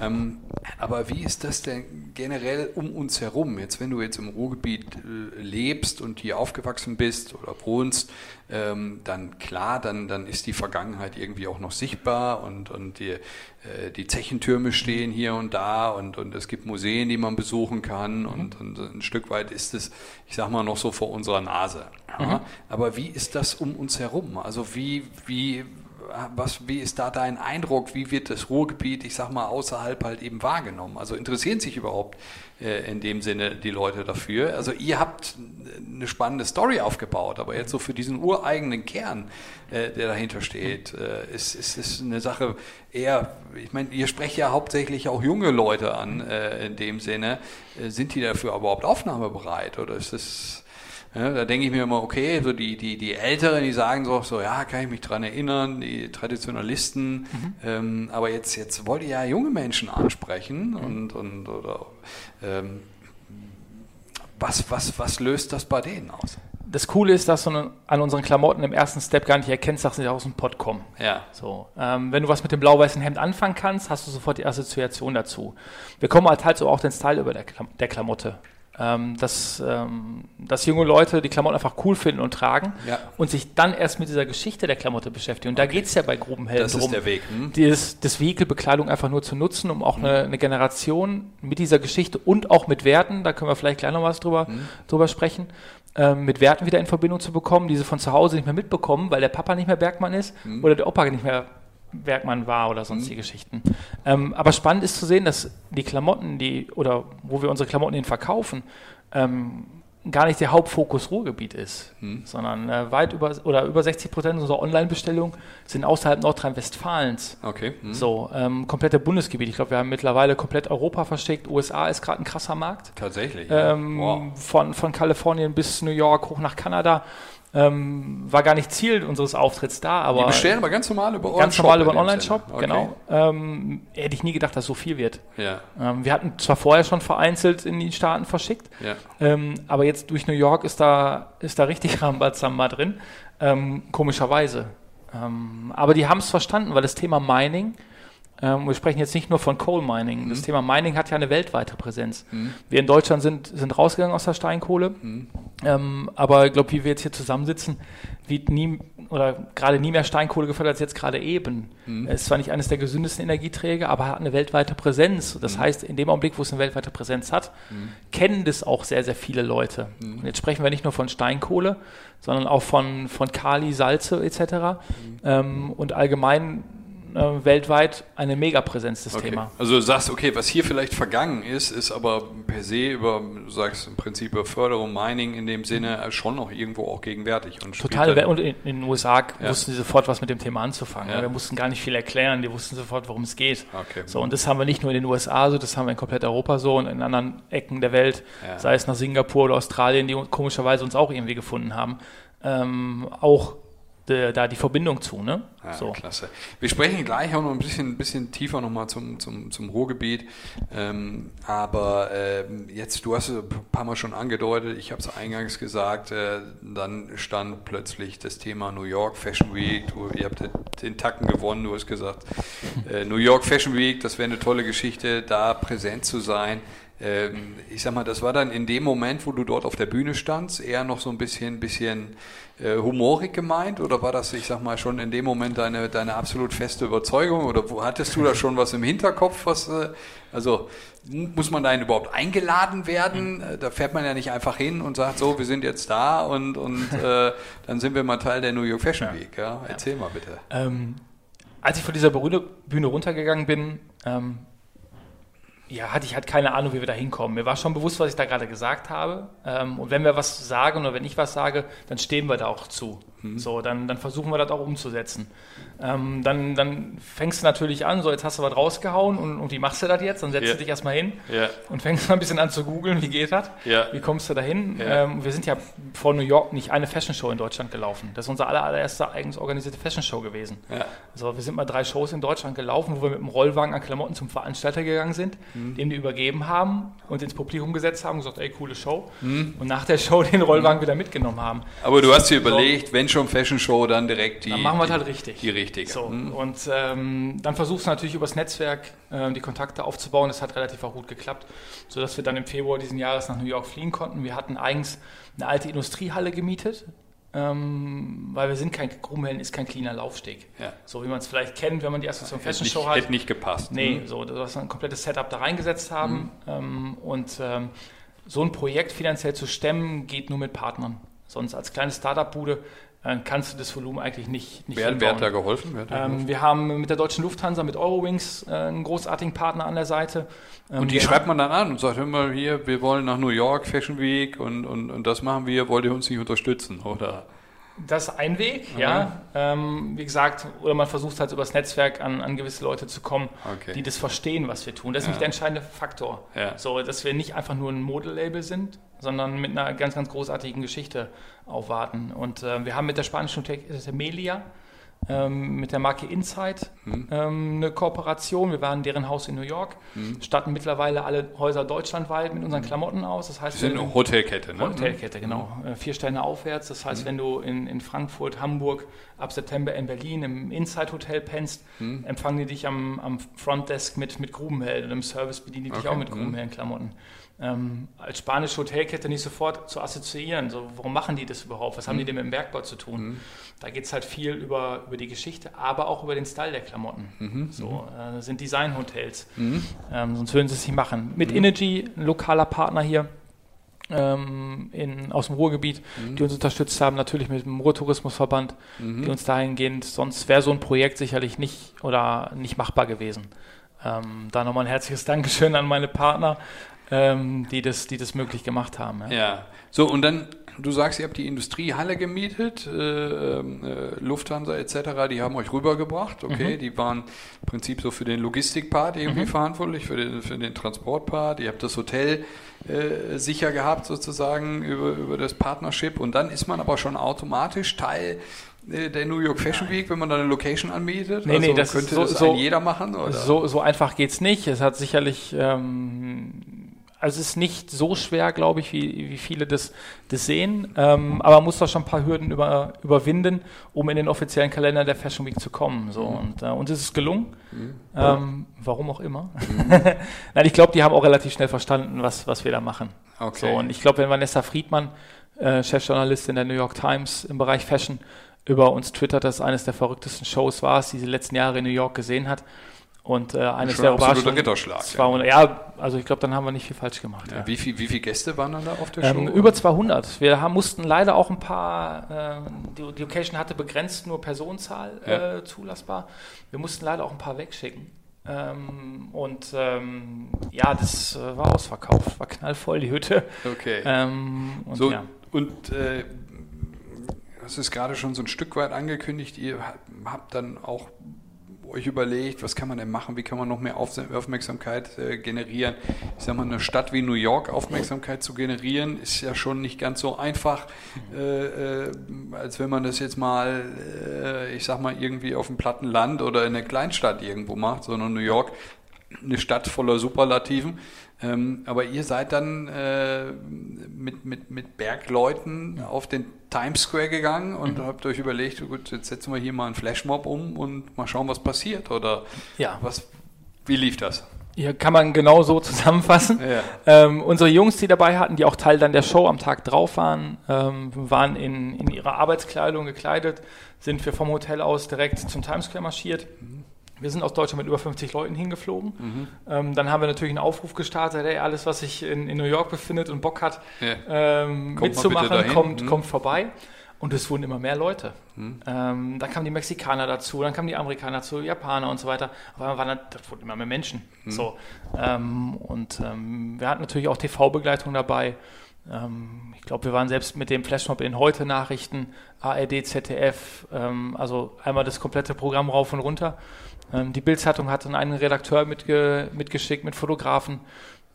Ähm, aber wie ist das denn generell um uns herum? Jetzt, wenn du jetzt im Ruhrgebiet äh, lebst und hier aufgewachsen bist oder wohnst, ähm, dann klar, dann, dann ist die Vergangenheit irgendwie auch noch sichtbar und, und die, äh, die Zechentürme stehen hier und da und, und es gibt Museen, die man besuchen kann und, und ein Stück weit ist es, ich sag mal, noch so vor unserer Nase. Ja? Mhm. Aber wie ist das um uns herum? Also wie, wie, was, wie ist da dein Eindruck? Wie wird das Ruhrgebiet, ich sag mal, außerhalb halt eben wahrgenommen? Also interessieren sich überhaupt äh, in dem Sinne die Leute dafür? Also ihr habt eine spannende Story aufgebaut, aber jetzt so für diesen ureigenen Kern, äh, der dahinter steht, äh, ist, ist, ist eine Sache eher, ich meine, ihr sprecht ja hauptsächlich auch junge Leute an äh, in dem Sinne. Äh, sind die dafür überhaupt aufnahmebereit oder ist das ja, da denke ich mir immer, okay, so die, die, die Älteren, die sagen so, so, ja, kann ich mich dran erinnern, die Traditionalisten, mhm. ähm, aber jetzt, jetzt wollt ihr ja junge Menschen ansprechen mhm. und, und oder, ähm, was, was, was löst das bei denen aus? Das Coole ist, dass du an unseren Klamotten im ersten Step gar nicht erkennst, dass sie aus dem Pott kommen. Ja. So, ähm, wenn du was mit dem blau-weißen Hemd anfangen kannst, hast du sofort die Assoziation dazu. Wir kommen halt halt so auch den Style über der, Klam der Klamotte ähm, dass, ähm, dass junge Leute die Klamotten einfach cool finden und tragen ja. und sich dann erst mit dieser Geschichte der Klamotte beschäftigen. Und da geht es ja bei Grubenhelden das drum, ist der Weg, hm? dieses, das Vehikelbekleidung einfach nur zu nutzen, um auch hm. eine, eine, Generation mit dieser Geschichte und auch mit Werten, da können wir vielleicht gleich noch was drüber, hm. drüber sprechen, ähm, mit Werten wieder in Verbindung zu bekommen, diese von zu Hause nicht mehr mitbekommen, weil der Papa nicht mehr Bergmann ist hm. oder der Opa nicht mehr Bergmann war oder sonstige mhm. Geschichten. Ähm, aber spannend ist zu sehen, dass die Klamotten, die oder wo wir unsere Klamotten hin verkaufen, ähm, gar nicht der Hauptfokus Ruhrgebiet ist, hm. sondern äh, weit über oder über 60 Prozent unserer Online-Bestellungen sind außerhalb Nordrhein-Westfalens. Okay. Hm. So, ähm, komplette Bundesgebiet. Ich glaube, wir haben mittlerweile komplett Europa verschickt. USA ist gerade ein krasser Markt. Tatsächlich. Ähm, wow. von, von Kalifornien bis New York hoch nach Kanada. Ähm, war gar nicht Ziel unseres Auftritts da, aber. Die bestellen aber ganz normal über Ganz normal über einen Online-Shop, okay. genau. Ähm, hätte ich nie gedacht, dass so viel wird. Ja. Ähm, wir hatten zwar vorher schon vereinzelt in die Staaten verschickt, ja. Ähm, aber jetzt durch New York ist da, ist da richtig Rambazamba drin, ähm, komischerweise. Ähm, aber die haben es verstanden, weil das Thema Mining ähm, wir sprechen jetzt nicht nur von Coal Mining. Mhm. Das Thema Mining hat ja eine weltweite Präsenz. Mhm. Wir in Deutschland sind, sind rausgegangen aus der Steinkohle. Mhm. Ähm, aber ich glaube, wie wir jetzt hier zusammensitzen, wird nie oder gerade nie mehr Steinkohle gefördert als jetzt gerade eben. Mhm. Es ist zwar nicht eines der gesündesten Energieträger, aber hat eine weltweite Präsenz. Das mhm. heißt, in dem Augenblick, wo es eine weltweite Präsenz hat, mhm. kennen das auch sehr, sehr viele Leute. Mhm. Und jetzt sprechen wir nicht nur von Steinkohle, sondern auch von, von Kali, Salze etc. Ähm, und allgemein äh, weltweit eine Megapräsenz, das okay. Thema. Also du sagst, okay, was hier vielleicht vergangen ist, ist aber per se über, du sagst im Prinzip über Förderung, Mining in dem Sinne mhm. schon noch irgendwo auch gegenwärtig. Und Total, und in, in, den USA ja. wussten sie sofort, was mit dem Thema anzufangen. Ja. Wir mussten gar nicht viel erklären, die wussten sofort, worum es geht. Okay. So, und das haben wir nicht nur in den USA so, das haben wir in komplett Europa so und in anderen Ecken der Welt, ja. sei es nach Singapur oder Australien, die komischerweise uns auch irgendwie gefunden haben. Ähm, auch de, da die Verbindung zu. Ne? Ja, so. Klasse. Wir sprechen gleich auch noch ein bisschen, bisschen tiefer nochmal zum, zum, zum Ruhrgebiet. Ähm, aber äh, jetzt, du hast es ein paar Mal schon angedeutet, ich habe es eingangs gesagt, äh, dann stand plötzlich das Thema New York Fashion Week. Du, ihr habt den Tacken gewonnen, du hast gesagt, äh, New York Fashion Week, das wäre eine tolle Geschichte, da präsent zu sein. Ähm, ich sag mal, das war dann in dem Moment, wo du dort auf der Bühne standst, eher noch so ein bisschen, bisschen äh, humorig gemeint oder war das, ich sag mal, schon in dem Moment deine, deine absolut feste Überzeugung oder wo, hattest du da schon was im Hinterkopf, was, äh, also muss man da überhaupt eingeladen werden? Mhm. Da fährt man ja nicht einfach hin und sagt, so, wir sind jetzt da und, und äh, dann sind wir mal Teil der New York Fashion Week. Ja? Erzähl ja. mal bitte. Ähm, als ich von dieser Bühne runtergegangen bin, ähm, ja, hatte ich halt keine Ahnung, wie wir da hinkommen. Mir war schon bewusst, was ich da gerade gesagt habe. Ähm, und wenn wir was sagen oder wenn ich was sage, dann stehen wir da auch zu. Mhm. So, dann, dann versuchen wir das auch umzusetzen. Ähm, dann, dann fängst du natürlich an, so jetzt hast du was rausgehauen und, und wie machst du das jetzt? Dann setzt yeah. du dich erstmal hin yeah. und fängst mal ein bisschen an zu googeln, wie geht das? Yeah. Wie kommst du dahin? Ähm, wir sind ja vor New York nicht eine Fashion Show in Deutschland gelaufen. Das ist unsere allererste eigens organisierte Fashion Show gewesen. Ja. Also wir sind mal drei Shows in Deutschland gelaufen, wo wir mit dem Rollwagen an Klamotten zum Veranstalter gegangen sind, mhm. dem die übergeben haben und ins Publikum gesetzt haben und gesagt, ey, coole Show. Mhm. Und nach der Show den Rollwagen wieder mitgenommen haben. Aber du hast dir überlegt, wenn schon Fashion Show, dann direkt die. Dann machen wir es halt richtig. Die richtige. So, mhm. Und ähm, dann versuchst du natürlich übers Netzwerk äh, die Kontakte aufzubauen. Das hat relativ auch gut geklappt, sodass wir dann im Februar diesen Jahres nach New York fliegen konnten. Wir hatten eigens eine alte Industriehalle gemietet. Ähm, weil wir sind kein, Krummhellen ist kein cleaner Laufsteg. Ja. So wie man es vielleicht kennt, wenn man die Assoziation Fashion Show hat. Hätte nicht gepasst. Nee, mhm. so, dass wir ein komplettes Setup da reingesetzt haben. Mhm. Ähm, und ähm, so ein Projekt finanziell zu stemmen, geht nur mit Partnern. Sonst als kleine Startup-Bude dann kannst du das Volumen eigentlich nicht, nicht wer, wer hat da geholfen? Hat da ähm, wir haben mit der deutschen Lufthansa, mit Eurowings äh, einen großartigen Partner an der Seite. Ähm, und die schreibt man dann an und sagt immer hier, wir wollen nach New York Fashion Week und, und, und das machen wir, wollt ihr uns nicht unterstützen, oder? Das ist ein Weg, mhm. ja. Ähm, wie gesagt, oder man versucht halt übers Netzwerk an, an gewisse Leute zu kommen, okay. die das verstehen, was wir tun. Das ist ja. nämlich der entscheidende Faktor. Ja. So, dass wir nicht einfach nur ein Modelabel sind, sondern mit einer ganz, ganz großartigen Geschichte aufwarten. Und äh, wir haben mit der spanischen Hotel Melia ähm, mit der Marke Insight hm. ähm, eine Kooperation. Wir waren in deren Haus in New York, hm. statten mittlerweile alle Häuser deutschlandweit mit unseren Klamotten aus. Das heißt, das ist eine Hotelkette, ne? Hotelkette, genau. Hm. Äh, vier Sterne aufwärts. Das heißt, hm. wenn du in, in Frankfurt, Hamburg, ab September in Berlin im Insight Hotel pennst, hm. empfangen die dich am, am Frontdesk mit, mit Grubenhell und im Service bedienen die dich okay. auch mit hm. Grubenhellen-Klamotten ähm, als spanische Hotelkette nicht sofort zu assoziieren. So, warum machen die das überhaupt? Was haben die mhm. denn mit dem Bergbau zu tun? Mhm. Da geht es halt viel über, über die Geschichte, aber auch über den Style der Klamotten. Mhm. So, mhm. äh, sind Designhotels. Mhm. Ähm, sonst würden sie es nicht machen. Mit Energy, ein lokaler Partner hier. Ähm, in, aus dem Ruhrgebiet, die uns unterstützt haben, natürlich mit dem Ruhrtourismusverband, die uns dahingehend, sonst wäre so ein Projekt sicherlich nicht oder nicht machbar gewesen. Ähm, da nochmal ein herzliches Dankeschön an meine Partner, ähm, die, das, die das möglich gemacht haben. Ja. ja. so und dann, du sagst, ihr habt die Industriehalle gemietet, äh, äh, Lufthansa etc., die haben euch rübergebracht, okay, mhm. die waren im Prinzip so für den Logistikpart irgendwie mhm. verantwortlich, für den, für den Transportpart, ihr habt das Hotel äh, sicher gehabt sozusagen über, über das Partnership und dann ist man aber schon automatisch Teil äh, der New York Fashion Week, wenn man da eine Location anbietet? Nee, also nee, das könnte so, das so, jeder machen? Oder? So, so einfach geht's nicht. Es hat sicherlich ähm, also es ist nicht so schwer, glaube ich, wie, wie viele das, das sehen, ähm, aber man muss da schon ein paar Hürden über, überwinden, um in den offiziellen Kalender der Fashion Week zu kommen. So. Mhm. Und äh, uns ist es gelungen, mhm. ähm, warum auch immer. Mhm. Nein, ich glaube, die haben auch relativ schnell verstanden, was, was wir da machen. Okay. So, und ich glaube, wenn Vanessa Friedmann äh, Chefjournalistin der New York Times im Bereich Fashion, über uns twittert, dass eines der verrücktesten Shows war, die sie letzten Jahre in New York gesehen hat. Und äh, eines Schon der Überraschungen. Ritterschlag, 200, ja. also ich glaube, dann haben wir nicht viel falsch gemacht. Ja, wie, viel, wie viele Gäste waren dann da auf der Show? Ähm, über 200. Wir haben, mussten leider auch ein paar, äh, die, die Location hatte begrenzt nur Personenzahl Ja. äh, zulassbar. Wir mussten leider auch ein paar wegschicken. Ähm, und ähm, ja, das äh, war ausverkauft, war knallvoll die Hütte. Okay. Ähm, und so, ja. und äh, das ist gerade schon so ein Stück weit angekündigt. Ihr ha- habt dann auch euch überlegt, was kann man denn machen, wie kann man noch mehr Auf Aufmerksamkeit äh, generieren. Ich sag mal, eine Stadt wie New York Aufmerksamkeit zu generieren, ist ja schon nicht ganz so einfach, äh, äh, als wenn man das jetzt mal, äh, ich sag mal, irgendwie auf dem platten Land oder in einer Kleinstadt irgendwo macht, sondern New York, eine Stadt voller Superlativen. Ähm, aber ihr seid dann äh, mit, mit, mit Bergleuten auf den Times Square gegangen und Mhm. habt euch überlegt, gut, jetzt setzen wir hier mal einen Flashmob um und mal schauen, was passiert. Oder Ja. was, wie lief das? Hier kann man genau so zusammenfassen. Ja. Ähm, unsere Jungs, die dabei hatten, die auch Teil dann der Show am Tag drauf waren, ähm, waren in, in ihrer Arbeitskleidung gekleidet, sind wir vom Hotel aus direkt zum Times Square marschiert. Wir sind aus Deutschland mit über 50 Leuten hingeflogen. Mhm. Ähm, dann haben wir natürlich einen Aufruf gestartet, hey, alles, was sich in, in New York befindet und Bock hat, Ja. ähm, Kommt mitzumachen, kommt, Mhm. kommt vorbei. Und es wurden immer mehr Leute. Mhm. Ähm, dann kamen die Mexikaner dazu, dann kamen die Amerikaner dazu, Japaner und so weiter. Auf einmal waren das, das wurden immer mehr Menschen. Mhm. So. Ähm, und ähm, wir hatten natürlich auch TV-Begleitung dabei. Ähm, ich glaube, wir waren selbst mit dem Flashmob in heute Nachrichten, ARD, ZDF, ähm, also einmal das komplette Programm rauf und runter. Ähm, die Bildzeitung hat dann einen Redakteur mitge mitgeschickt mit Fotografen.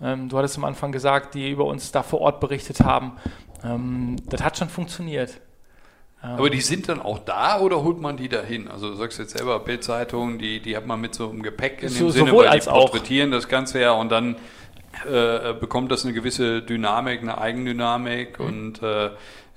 Ähm, du hattest am Anfang gesagt, die über uns da vor Ort berichtet haben. Ähm, das hat schon funktioniert. Ähm, Aber die sind dann auch da oder holt man die da hin? Also du sagst jetzt selber Bildzeitung, die, die hat man mit so einem Gepäck in So- dem Sinne, weil die auch. porträtieren das Ganze ja und dann äh, bekommt das eine gewisse Dynamik, eine Eigendynamik und äh,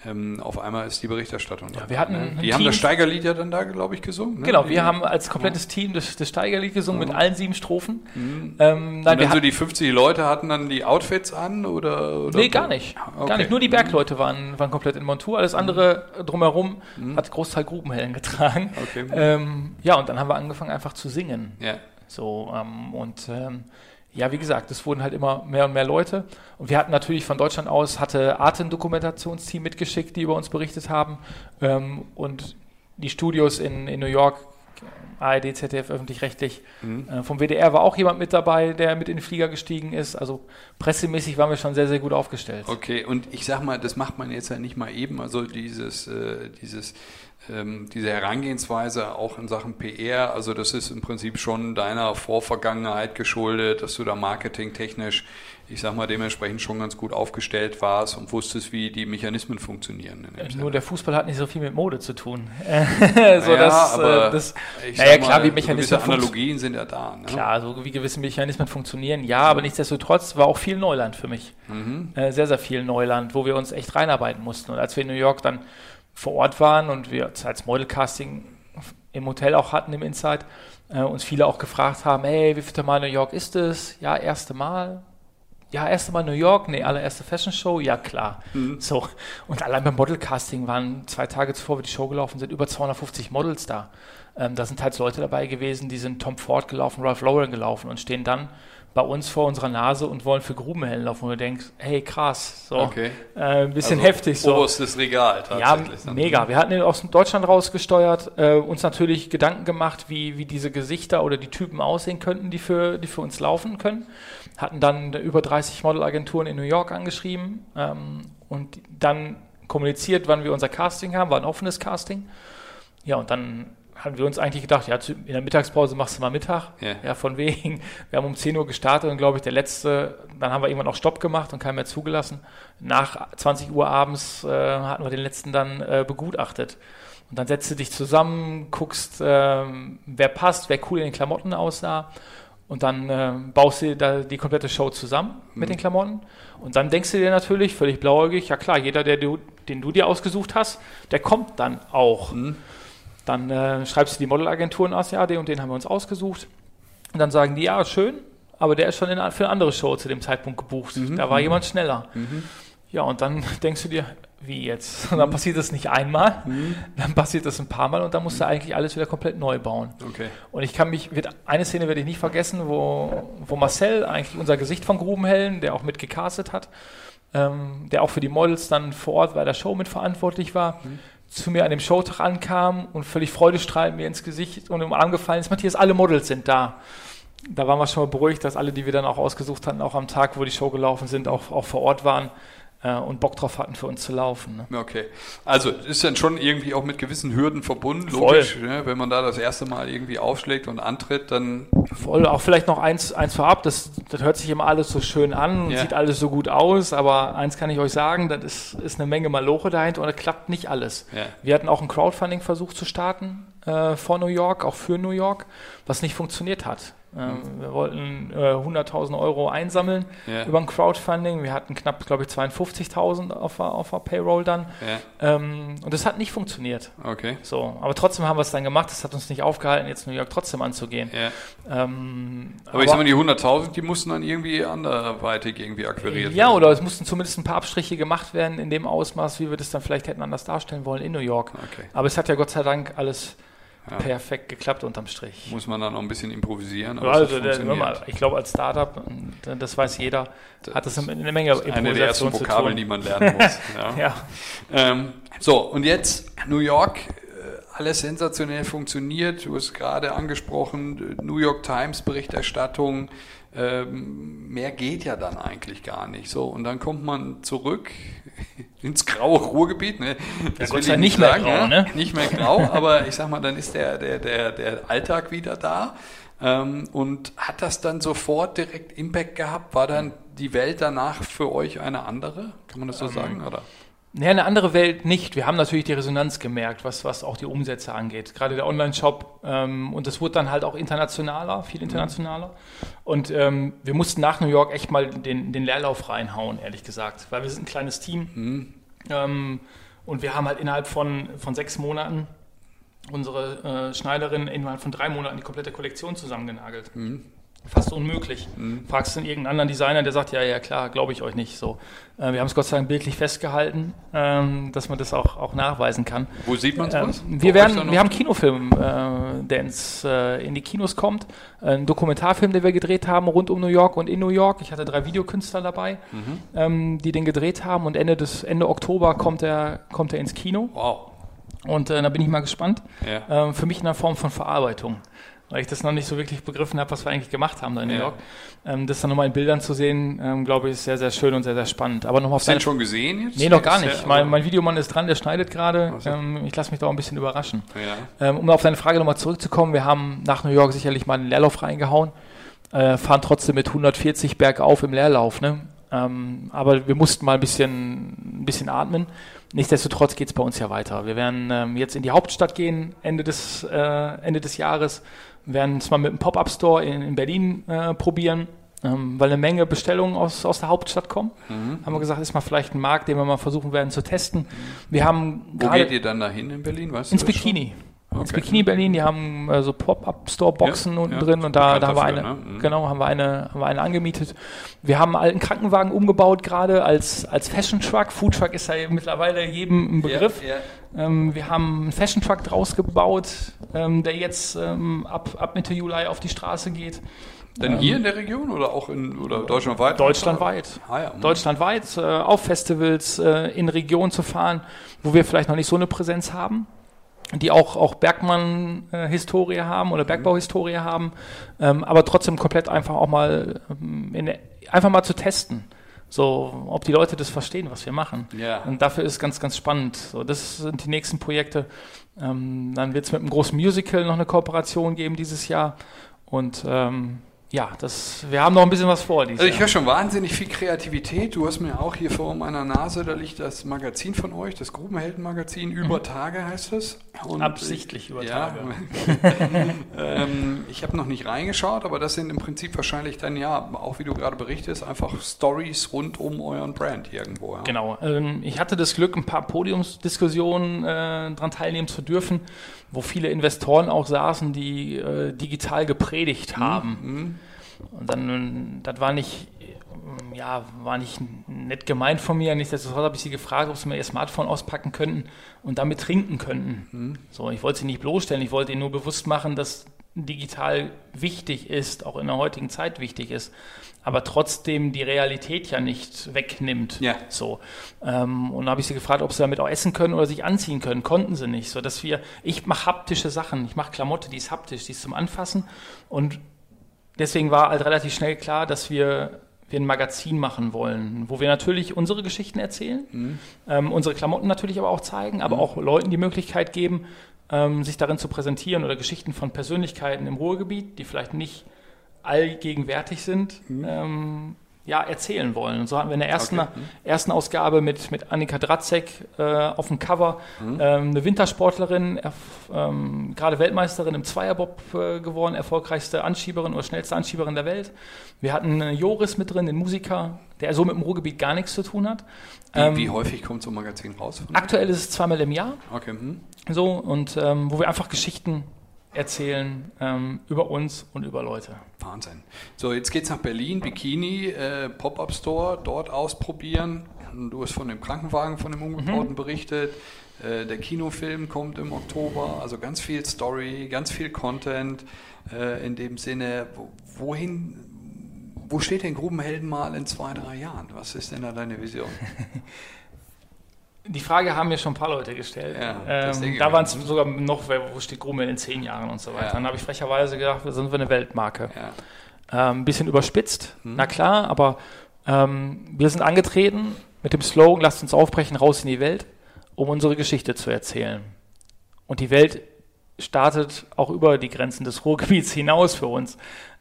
ähm, auf einmal ist die Berichterstattung da. wir hatten ne? Die haben Team- das Steigerlied ja dann da, glaube ich, gesungen. Ne? Genau, Die- wir haben als komplettes Team das, das Steigerlied gesungen mit allen sieben Strophen. Ähm, Und nein, wir dann so die 50 Leute hatten dann die Outfits an oder? oder nee, gar nicht. Okay. Gar nicht. Nur die Bergleute waren, waren komplett in Montur. Alles andere drumherum hat Großteil Grubenhellen getragen. Okay. Ähm, ja, und dann haben wir angefangen einfach zu singen. Ja. So, ähm, und ähm, ja, wie gesagt, es wurden halt immer mehr und mehr Leute. Und wir hatten natürlich von Deutschland aus, hatte Arte ein Dokumentationsteam mitgeschickt, die über uns berichtet haben. Ähm, und die Studios in, in New York, ARD, ZDF, öffentlich-rechtlich. Äh, vom WDR war auch jemand mit dabei, der mit in den Flieger gestiegen ist. Also pressemäßig waren wir schon sehr, sehr gut aufgestellt. Okay, und ich sag mal, das macht man jetzt ja nicht mal eben, also dieses, äh, dieses, diese Herangehensweise auch in Sachen PR, also das ist im Prinzip schon deiner Vorvergangenheit geschuldet, dass du da marketingtechnisch, ich sag mal, dementsprechend schon ganz gut aufgestellt warst und wusstest, wie die Mechanismen funktionieren. Äh, Sinne. Nur der Fußball hat nicht so viel mit Mode zu tun. so, ja, dass, aber äh, das, ich naja, mal, klar, wie so Mechanismen Analogien sind ja da. Ne? Klar, also wie gewisse Mechanismen funktionieren, ja, aber nichtsdestotrotz war auch viel Neuland für mich. Mhm. Äh, sehr, sehr viel Neuland, wo wir uns echt reinarbeiten mussten. Und als wir in New York dann vor Ort waren und wir als Modelcasting im Hotel auch hatten im Inside, äh, uns viele auch gefragt haben, hey, wie viel Mal New York ist es? Ja, erste Mal. Ja, erste Mal New York, nee, allererste Fashion Show, ja klar. So. Und allein beim Modelcasting waren zwei Tage zuvor wir die Show gelaufen sind, über 250 Models da. Ähm, da sind halt Leute dabei gewesen, die sind Tom Ford gelaufen, Ralph Lauren gelaufen und stehen dann bei uns vor unserer Nase und wollen für Grubenhellen laufen. Und du denkst, hey, krass, so. Okay. Äh, ein bisschen Also heftig so. Oberstes Regal Ja, tatsächlich. dann. mega. Wir hatten ihn aus Deutschland rausgesteuert, äh, uns natürlich Gedanken gemacht, wie, wie diese Gesichter oder die Typen aussehen könnten, die für, die für uns laufen können. Hatten dann über 30 Modelagenturen in New York angeschrieben ähm, und dann kommuniziert, wann wir unser Casting haben, war ein offenes Casting. Ja, und dann haben wir uns eigentlich gedacht, ja, in der Mittagspause machst du mal Mittag. Ja. Ja, von wegen. Wir haben um 10 Uhr gestartet und glaube ich, der letzte, dann haben wir irgendwann auch Stopp gemacht und keinen mehr zugelassen. Nach 20 Uhr abends äh, hatten wir den letzten dann äh, begutachtet. Und dann setzt du dich zusammen, guckst, ähm, wer passt, wer cool in den Klamotten aussah. Und dann äh, baust du da die komplette Show zusammen mit den Klamotten. Und dann denkst du dir natürlich, völlig blauäugig, ja klar, jeder, der du, den du dir ausgesucht hast, der kommt dann auch. Dann äh, schreibst du die Modelagenturen aus, ja, den und den haben wir uns ausgesucht. Und dann sagen die, ja, schön, aber der ist schon in, für eine andere Show zu dem Zeitpunkt gebucht. Da war jemand schneller. Ja, und dann denkst du dir, wie jetzt? Und dann passiert das nicht einmal, dann passiert das ein paar Mal und dann musst du eigentlich alles wieder komplett neu bauen. Okay. Und ich kann mich, wird, eine Szene werde ich nicht vergessen, wo, wo Marcel, eigentlich unser Gesicht von Grubenhellen, der auch mit gecastet hat, ähm, der auch für die Models dann vor Ort bei der Show mit verantwortlich war, zu mir an dem Showtag ankam und völlig freudestrahlend mir ins Gesicht und im Arm gefallen ist, Matthias, alle Models sind da. Da waren wir schon mal beruhigt, dass alle, die wir dann auch ausgesucht hatten, auch am Tag, wo die Show gelaufen sind, auch, auch vor Ort waren äh, und Bock drauf hatten, für uns zu laufen. Ne? Okay. Also ist dann schon irgendwie auch mit gewissen Hürden verbunden, logisch. Ne? Wenn man da das erste Mal irgendwie aufschlägt und antritt, dann Voll, auch vielleicht noch eins, eins vorab, das, das hört sich immer alles so schön an Ja. sieht alles so gut aus, aber eins kann ich euch sagen, das ist, ist eine Menge Maloche dahinter und das klappt nicht alles. Ja. Wir hatten auch einen Crowdfunding-Versuch zu starten äh, vor New York, auch für New York, was nicht funktioniert hat. Ähm, Wir wollten äh, 100.000 Euro einsammeln Ja. über ein Crowdfunding. Wir hatten knapp, glaube ich, 52.000 auf, der- auf der Payroll dann. ja, Ähm, und das hat nicht funktioniert. okay. So, aber trotzdem haben wir es dann gemacht. Das hat uns nicht aufgehalten, jetzt New York trotzdem anzugehen. Ja. Ähm, Aber, ich sag mal, die 100.000, die mussten dann irgendwie anderweitig irgendwie akquiriert ja, werden. oder es mussten zumindest ein paar Abstriche gemacht werden in dem Ausmaß, wie wir das dann vielleicht hätten anders darstellen wollen in New York. Okay. Aber es hat ja Gott sei Dank alles Ja. perfekt geklappt unterm Strich. Muss man dann noch ein bisschen improvisieren. Aber also der, mal, ich glaube als Startup, und das weiß jeder, hat das eine, Menge eine der ersten Improvisation Vokabeln, die man lernen muss. Ja. Ja, Ähm, so, und jetzt New York, äh, alles sensationell funktioniert. Du hast gerade angesprochen, äh, New York Times Berichterstattung. Ähm, mehr geht ja dann eigentlich gar nicht. So, und dann kommt man zurück ins graue Ruhrgebiet. Ne? Das Gott will ich nicht mehr grau, ja? ne? Nicht mehr grau, aber ich sag mal, dann ist der, der, der, der Alltag wieder da. Ähm, und hat das dann sofort direkt Impact gehabt? War dann die Welt danach für euch eine andere? Kann man das Ähm, so sagen? Oder? Nee, eine andere Welt nicht. Wir haben natürlich die Resonanz gemerkt, was, was auch die Umsätze angeht. Gerade der Online-Shop. Ähm, und es wurde dann halt auch internationaler, viel internationaler. Und ähm, wir mussten nach New York echt mal den, den Leerlauf reinhauen, ehrlich gesagt. Weil wir sind ein kleines Team. Ähm, und wir haben halt innerhalb von, von sechs Monaten unsere äh, Schneiderin innerhalb von drei Monaten die komplette Kollektion zusammengenagelt. Fast unmöglich. Fragst du irgendeinen anderen Designer, der sagt, ja, ja, klar, glaube ich euch nicht. So, äh, wir haben es Gott sei Dank bildlich festgehalten, ähm, dass man das auch, auch nachweisen kann. Wo sieht man Ähm, sowas? wir, werden, wir haben einen Kinofilm, äh, der ins, äh, in die Kinos kommt. Ein Dokumentarfilm, den wir gedreht haben rund um New York und in New York. Ich hatte drei Videokünstler dabei, Mhm. ähm, die den gedreht haben. Und Ende, des, Ende Oktober kommt er, kommt er ins Kino. Wow. Und äh, da bin ich mal gespannt. Ja. Ähm, für mich in einer Form von Verarbeitung. Weil ich das noch nicht so wirklich begriffen habe, was wir eigentlich gemacht haben da in New Ja. York. Ähm, das dann nochmal in Bildern zu sehen, ähm, glaube ich, ist sehr, sehr schön und sehr, sehr spannend. Aber nochmal auf Hast du schon gesehen jetzt? Nee, noch gar nicht. Mein, mein Videomann ist dran, der schneidet gerade. So. Ähm, ich lasse mich da auch ein bisschen überraschen. Ja. Ähm, um auf deine Frage nochmal zurückzukommen, wir haben nach New York sicherlich mal einen Leerlauf reingehauen, äh, fahren trotzdem mit 140 bergauf im Leerlauf. Ne? Ähm, aber wir mussten mal ein bisschen, ein bisschen atmen. Nichtsdestotrotz geht es bei uns ja weiter. Wir werden ähm, jetzt in die Hauptstadt gehen, Ende des, äh, Ende des Jahres, werden es mal mit einem Pop-Up-Store in, in Berlin äh, probieren. Ähm, weil eine Menge Bestellungen aus, aus der Hauptstadt kommen. Mhm. Haben wir gesagt, ist mal vielleicht ein Markt, den wir mal versuchen werden zu testen. Wir haben Wo geht ihr dann dahin in Berlin? Weißt ins das schon? Bikini. Ins Okay. Bikini Berlin, die haben äh, so Pop-Up-Store-Boxen Ja, unten ja, drin und da, da haben wir eine, ne? Mhm. genau, haben wir eine, haben wir eine angemietet. Wir haben einen alten Krankenwagen umgebaut gerade als, als Fashion Truck. Food Truck ist ja mittlerweile jedem ein Begriff. Ja, ja. Ähm, wir haben einen Fashion Truck draus gebaut, ähm, der jetzt ähm, ab, ab Mitte Juli auf die Straße geht. Denn hier in der Region oder auch in oder deutschlandweit? Deutschlandweit. Ah, ja. Deutschlandweit äh, auf Festivals äh, in Regionen zu fahren, wo wir vielleicht noch nicht so eine Präsenz haben, die auch, auch Bergmann-Historie haben oder Bergbauhistorie haben, ähm, aber trotzdem komplett einfach auch mal ähm, in, einfach mal zu testen. So, ob die Leute das verstehen, was wir machen. Ja. Und dafür ist ganz, ganz spannend. So, das sind die nächsten Projekte. Ähm, dann wird es mit einem großen Musical noch eine Kooperation geben dieses Jahr. Und ähm, ja, das, wir haben noch ein bisschen was vor Also ich höre schon wahnsinnig viel Kreativität. Du hast mir auch hier vor meiner Nase, da liegt das Magazin von euch, das Grubenhelden-Magazin, über Tage heißt es. Und Mhm. Absichtlich über ja, Tage. ähm, ich habe noch nicht reingeschaut, aber das sind im Prinzip wahrscheinlich dann ja, auch wie du gerade berichtest, einfach Stories rund um euren Brand irgendwo. Ja? Genau. Ähm, ich hatte das Glück, ein paar Podiumsdiskussionen äh, daran teilnehmen zu dürfen, wo viele Investoren auch saßen, die äh, digital gepredigt haben. Und dann, das war nicht ja, war nicht nett gemeint von mir. Nichtsdestotrotz habe ich sie gefragt, ob sie mir ihr Smartphone auspacken könnten und damit trinken könnten. Mhm. So, ich wollte sie nicht bloßstellen, ich wollte ihnen nur bewusst machen, dass digital wichtig ist, auch in der heutigen Zeit wichtig ist, aber trotzdem die Realität ja nicht wegnimmt. Ja. So. Ähm, und dann habe ich sie gefragt, ob sie damit auch essen können oder sich anziehen können. Konnten sie nicht. So dass wir, ich mache haptische Sachen, ich mache Klamotte, die ist haptisch, die ist zum Anfassen. Und deswegen war halt relativ schnell klar, dass wir wir ein Magazin machen wollen, wo wir natürlich unsere Geschichten erzählen, mhm. ähm, unsere Klamotten natürlich aber auch zeigen, aber mhm. auch Leuten die Möglichkeit geben, ähm, sich darin zu präsentieren oder Geschichten von Persönlichkeiten im Ruhrgebiet, die vielleicht nicht allgegenwärtig sind, mhm. ähm, ja, erzählen wollen. Und so hatten wir in der ersten, okay. mhm. ersten Ausgabe mit, mit Annika Dratzek äh, auf dem Cover mhm. ähm, eine Wintersportlerin, ähm, gerade Weltmeisterin im Zweierbob äh, geworden, erfolgreichste Anschieberin oder schnellste Anschieberin der Welt. Wir hatten äh, Joris mit drin, den Musiker, der so mit dem Ruhrgebiet gar nichts zu tun hat. Wie, ähm, wie häufig kommt so ein Magazin raus? Aktuell ist es zweimal im Jahr. Okay. Mhm. So, und ähm, wo wir einfach Geschichten erzählen ähm, über uns und über Leute. Wahnsinn. So, jetzt geht's nach Berlin, Bikini, äh, Pop-Up Store, dort ausprobieren. Du hast von dem Krankenwagen, von dem Umgebauten mhm. berichtet. Äh, der Kinofilm kommt im Oktober, also ganz viel Story, ganz viel Content. Äh, in dem Sinne, wohin, wo steht denn Grubenhelden mal in zwei, drei Jahren? Was ist denn da deine Vision? Die Frage haben mir schon ein paar Leute gestellt. Ja, ähm, da waren es sogar noch, wo steht Grummel in zehn Jahren und so weiter. Ja. Dann habe ich frecherweise gedacht, wir sind wir eine Weltmarke. Ja. Ähm, bisschen überspitzt, hm. na klar, aber ähm, wir sind angetreten mit dem Slogan, lasst uns aufbrechen, raus in die Welt, um unsere Geschichte zu erzählen. Und die Welt startet auch über die Grenzen des Ruhrgebiets hinaus für uns.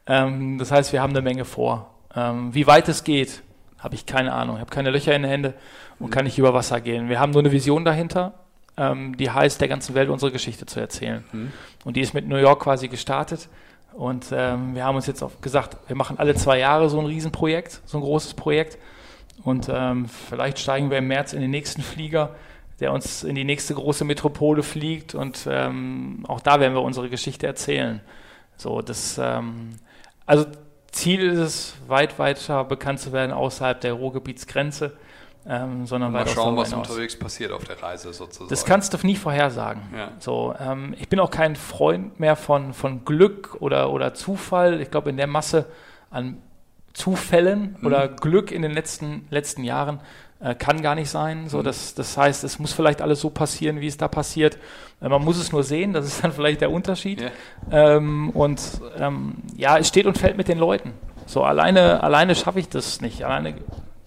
Ähm, das heißt, wir haben eine Menge vor. Ähm, wie weit es geht, habe ich keine Ahnung. Ich habe keine Löcher in den Händen und kann nicht über Wasser gehen. Wir haben nur eine Vision dahinter, ähm, die heißt, der ganzen Welt unsere Geschichte zu erzählen. Mhm. Und die ist mit New York quasi gestartet. Und ähm, wir haben uns jetzt auch gesagt, wir machen alle zwei Jahre so ein Riesenprojekt, so ein großes Projekt. Und ähm, vielleicht steigen wir im März in den nächsten Flieger, der uns in die nächste große Metropole fliegt. Und ähm, auch da werden wir unsere Geschichte erzählen. So, das, ähm, also Ziel ist es, weit weiter bekannt zu werden außerhalb der Ruhrgebietsgrenze. Ähm, sondern mal schauen, was hinaus. unterwegs passiert auf der Reise sozusagen. Das kannst du nie vorhersagen. Ja. So, ähm, ich bin auch kein Freund mehr von, von Glück oder, oder Zufall. Ich glaube, in der Masse an Zufällen mhm. oder Glück in den letzten, letzten Jahren äh, kann gar nicht sein. So, mhm. das, das heißt, es muss vielleicht alles so passieren, wie es da passiert. Äh, man muss es nur sehen, das ist dann vielleicht der Unterschied. Yeah. Ähm, und ähm, ja, es steht und fällt mit den Leuten. So, alleine, alleine schaffe ich das nicht. Alleine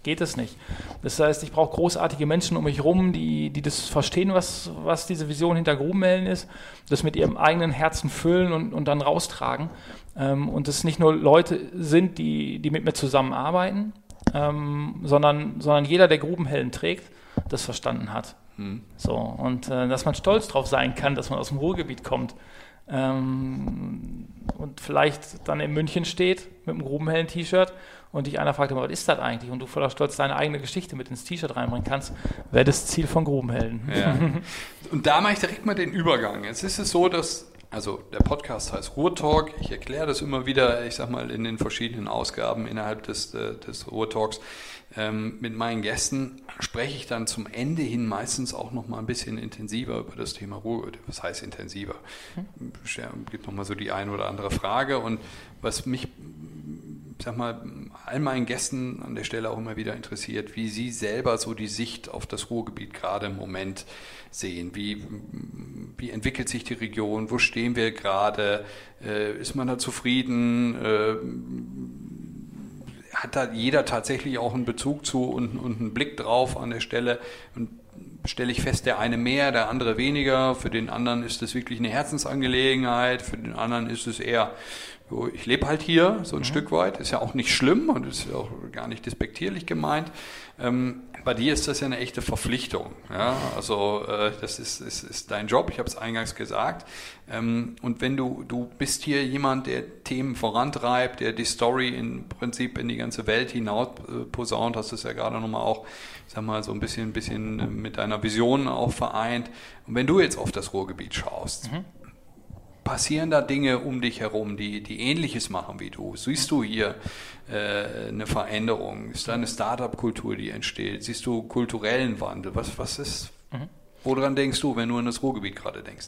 geht es nicht. Das heißt, ich brauche großartige Menschen um mich herum, die, die das verstehen, was, was diese Vision hinter Grubenmellen ist, das mit ihrem eigenen Herzen füllen und, und dann raustragen. Ähm, und es nicht nur Leute sind, die, die mit mir zusammenarbeiten, ähm, sondern, sondern jeder, der Grubenhelden trägt, das verstanden hat. Hm. So, und äh, dass man stolz drauf sein kann, dass man aus dem Ruhrgebiet kommt. Ähm, und vielleicht dann in München steht mit einem Grubenhelden-T-Shirt und dich einer fragt, was ist das eigentlich? Und du voller Stolz deine eigene Geschichte mit ins T-Shirt reinbringen kannst, wäre das Ziel von Grubenhelden. Ja. Und da mache ich direkt mal den Übergang. Jetzt ist es so, dass, also der Podcast heißt Ruhrtalk. Ich erkläre das immer wieder, ich sag mal, in den verschiedenen Ausgaben innerhalb des, äh, des Ruhrtalks. Ähm, mit meinen Gästen spreche ich dann zum Ende hin meistens auch noch mal ein bisschen intensiver über das Thema Ruhe. Was heißt intensiver? Es hm. gibt noch mal so die eine oder andere Frage. Und was mich sag mal, all meinen Gästen an der Stelle auch immer wieder interessiert, wie sie selber so die Sicht auf das Ruhrgebiet gerade im Moment sehen. Wie, wie entwickelt sich die Region? Wo stehen wir gerade? Äh, ist man da zufrieden? Äh, hat da jeder tatsächlich auch einen Bezug zu und, und einen Blick drauf an der Stelle? Und stelle ich fest, der eine mehr, der andere weniger. Für den anderen ist es wirklich eine Herzensangelegenheit, für den anderen ist es eher so, ich lebe halt hier so ein mhm. Stück weit, ist ja auch nicht schlimm und ist ja auch gar nicht despektierlich gemeint. Ähm, bei dir ist das ja eine echte Verpflichtung. Ja? Also äh, das ist, ist, ist dein Job, ich habe es eingangs gesagt. Ähm, und wenn du, du bist hier jemand, der Themen vorantreibt, der die Story im Prinzip in die ganze Welt hinaus äh, posaunt, hast du es ja gerade nochmal auch, sag mal, so ein bisschen, ein bisschen mit deiner Vision auch vereint. Und wenn du jetzt auf das Ruhrgebiet schaust, mhm passieren da Dinge um dich herum, die, die ähnliches machen wie du? Siehst du hier äh, eine Veränderung? Ist da eine Startup-Kultur, die entsteht? Siehst du kulturellen Wandel? Was, was ist, mhm. woran denkst du, wenn du an das Ruhrgebiet gerade denkst?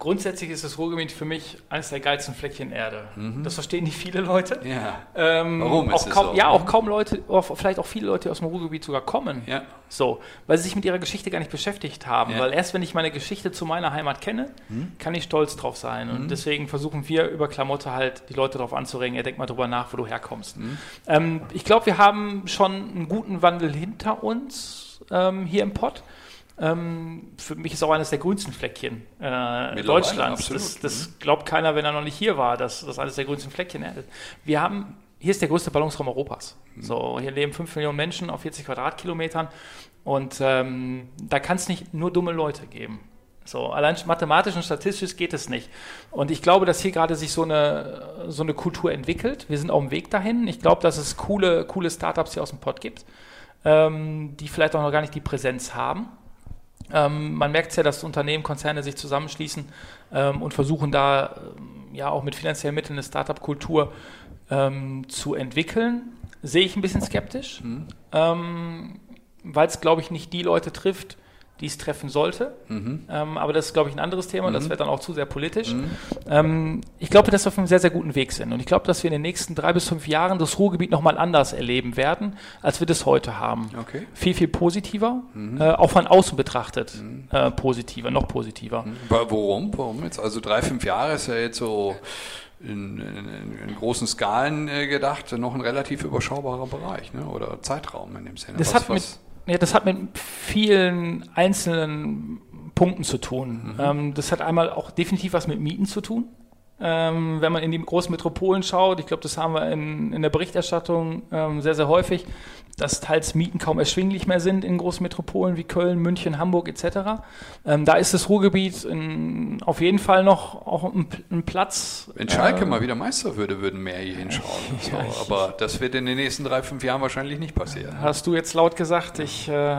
Grundsätzlich ist das Ruhrgebiet für mich eines der geilsten Fleckchen Erde. Mhm. Das verstehen nicht viele Leute. Ja. Ähm, Warum ist auch kaum, so? Ja, auch kaum Leute, vielleicht auch viele Leute aus dem Ruhrgebiet sogar kommen. Ja. So, weil sie sich mit ihrer Geschichte gar nicht beschäftigt haben. Ja. Weil erst wenn ich meine Geschichte zu meiner Heimat kenne, mhm. kann ich stolz drauf sein. Und mhm. deswegen versuchen wir über Klamotte halt die Leute darauf anzuregen, ja, denk mal drüber nach, wo du herkommst. Mhm. Ähm, ich glaube, wir haben schon einen guten Wandel hinter uns ähm, hier im Pott. Ähm, für mich ist auch eines der grünsten Fleckchen äh, Deutschlands. Das, das, mhm. glaubt keiner, wenn er noch nicht hier war, dass das eines der grünsten Fleckchen ist. Wir haben, hier ist der größte Ballungsraum Europas. Mhm. So, hier leben 5 Millionen Menschen auf 40 Quadratkilometern und ähm, da kann es nicht nur dumme Leute geben. So, allein mathematisch und statistisch geht es nicht. Und ich glaube, dass hier gerade sich so eine, so eine Kultur entwickelt. Wir sind auf dem Weg dahin. Ich glaube, dass es coole, coole Startups hier aus dem Pod gibt, ähm, die vielleicht auch noch gar nicht die Präsenz haben. Ähm, man merkt ja, dass Unternehmen, Konzerne sich zusammenschließen ähm, und versuchen da ähm, ja auch mit finanziellen Mitteln eine Startup-Kultur ähm, zu entwickeln. Sehe ich ein bisschen skeptisch, mhm. Ähm, weil es, glaube ich, nicht die Leute trifft, die es treffen sollte. Mhm. Ähm, aber das ist, glaube ich, ein anderes Thema. Mhm. Das wird dann auch zu sehr politisch. Mhm. Ähm, ich glaube, dass wir auf einem sehr, sehr guten Weg sind. Und ich glaube, dass wir in den nächsten drei bis fünf Jahren das Ruhrgebiet nochmal anders erleben werden, als wir das heute haben. Okay. Viel, viel positiver, mhm. äh, auch von außen betrachtet mhm. äh, positiver, noch positiver. Mhm. Warum? Warum jetzt? Also drei, fünf Jahre ist ja jetzt so in, in, in, großen Skalen äh, gedacht, noch ein relativ überschaubarer Bereich ne? oder Zeitraum in dem Sinne. Das was, hat mit, ja, das hat mit vielen einzelnen Punkten zu tun. Mhm. Ähm, das hat einmal auch definitiv was mit Mieten zu tun. Ähm, wenn man in die großen Metropolen schaut, ich glaube, das haben wir in, in der Berichterstattung ähm, sehr, sehr häufig, dass teils Mieten kaum erschwinglich mehr sind in großen Metropolen wie Köln, München, Hamburg etc. Ähm, da ist das Ruhrgebiet in, auf jeden Fall noch auch ein, ein Platz. Wenn Schalke äh, mal wieder Meister würde, würden mehr hier hinschauen. So, ja, aber das wird in den nächsten drei, fünf Jahren wahrscheinlich nicht passieren. Hast du jetzt laut gesagt, ich äh,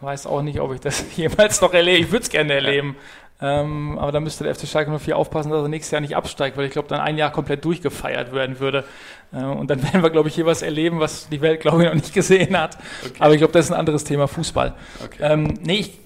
weiß auch nicht, ob ich das jemals noch erlebe. Ich würde es gerne erleben. Ja. Ähm, aber da müsste der FC Schalke 04 aufpassen, dass er nächstes Jahr nicht absteigt, weil ich glaube, dann ein Jahr komplett durchgefeiert werden würde. Äh, und dann werden wir, glaube ich, hier was erleben, was die Welt, glaube ich, noch nicht gesehen hat. Okay. Aber ich glaube, das ist ein anderes Thema, Fußball. Okay. Ähm, nee, ich,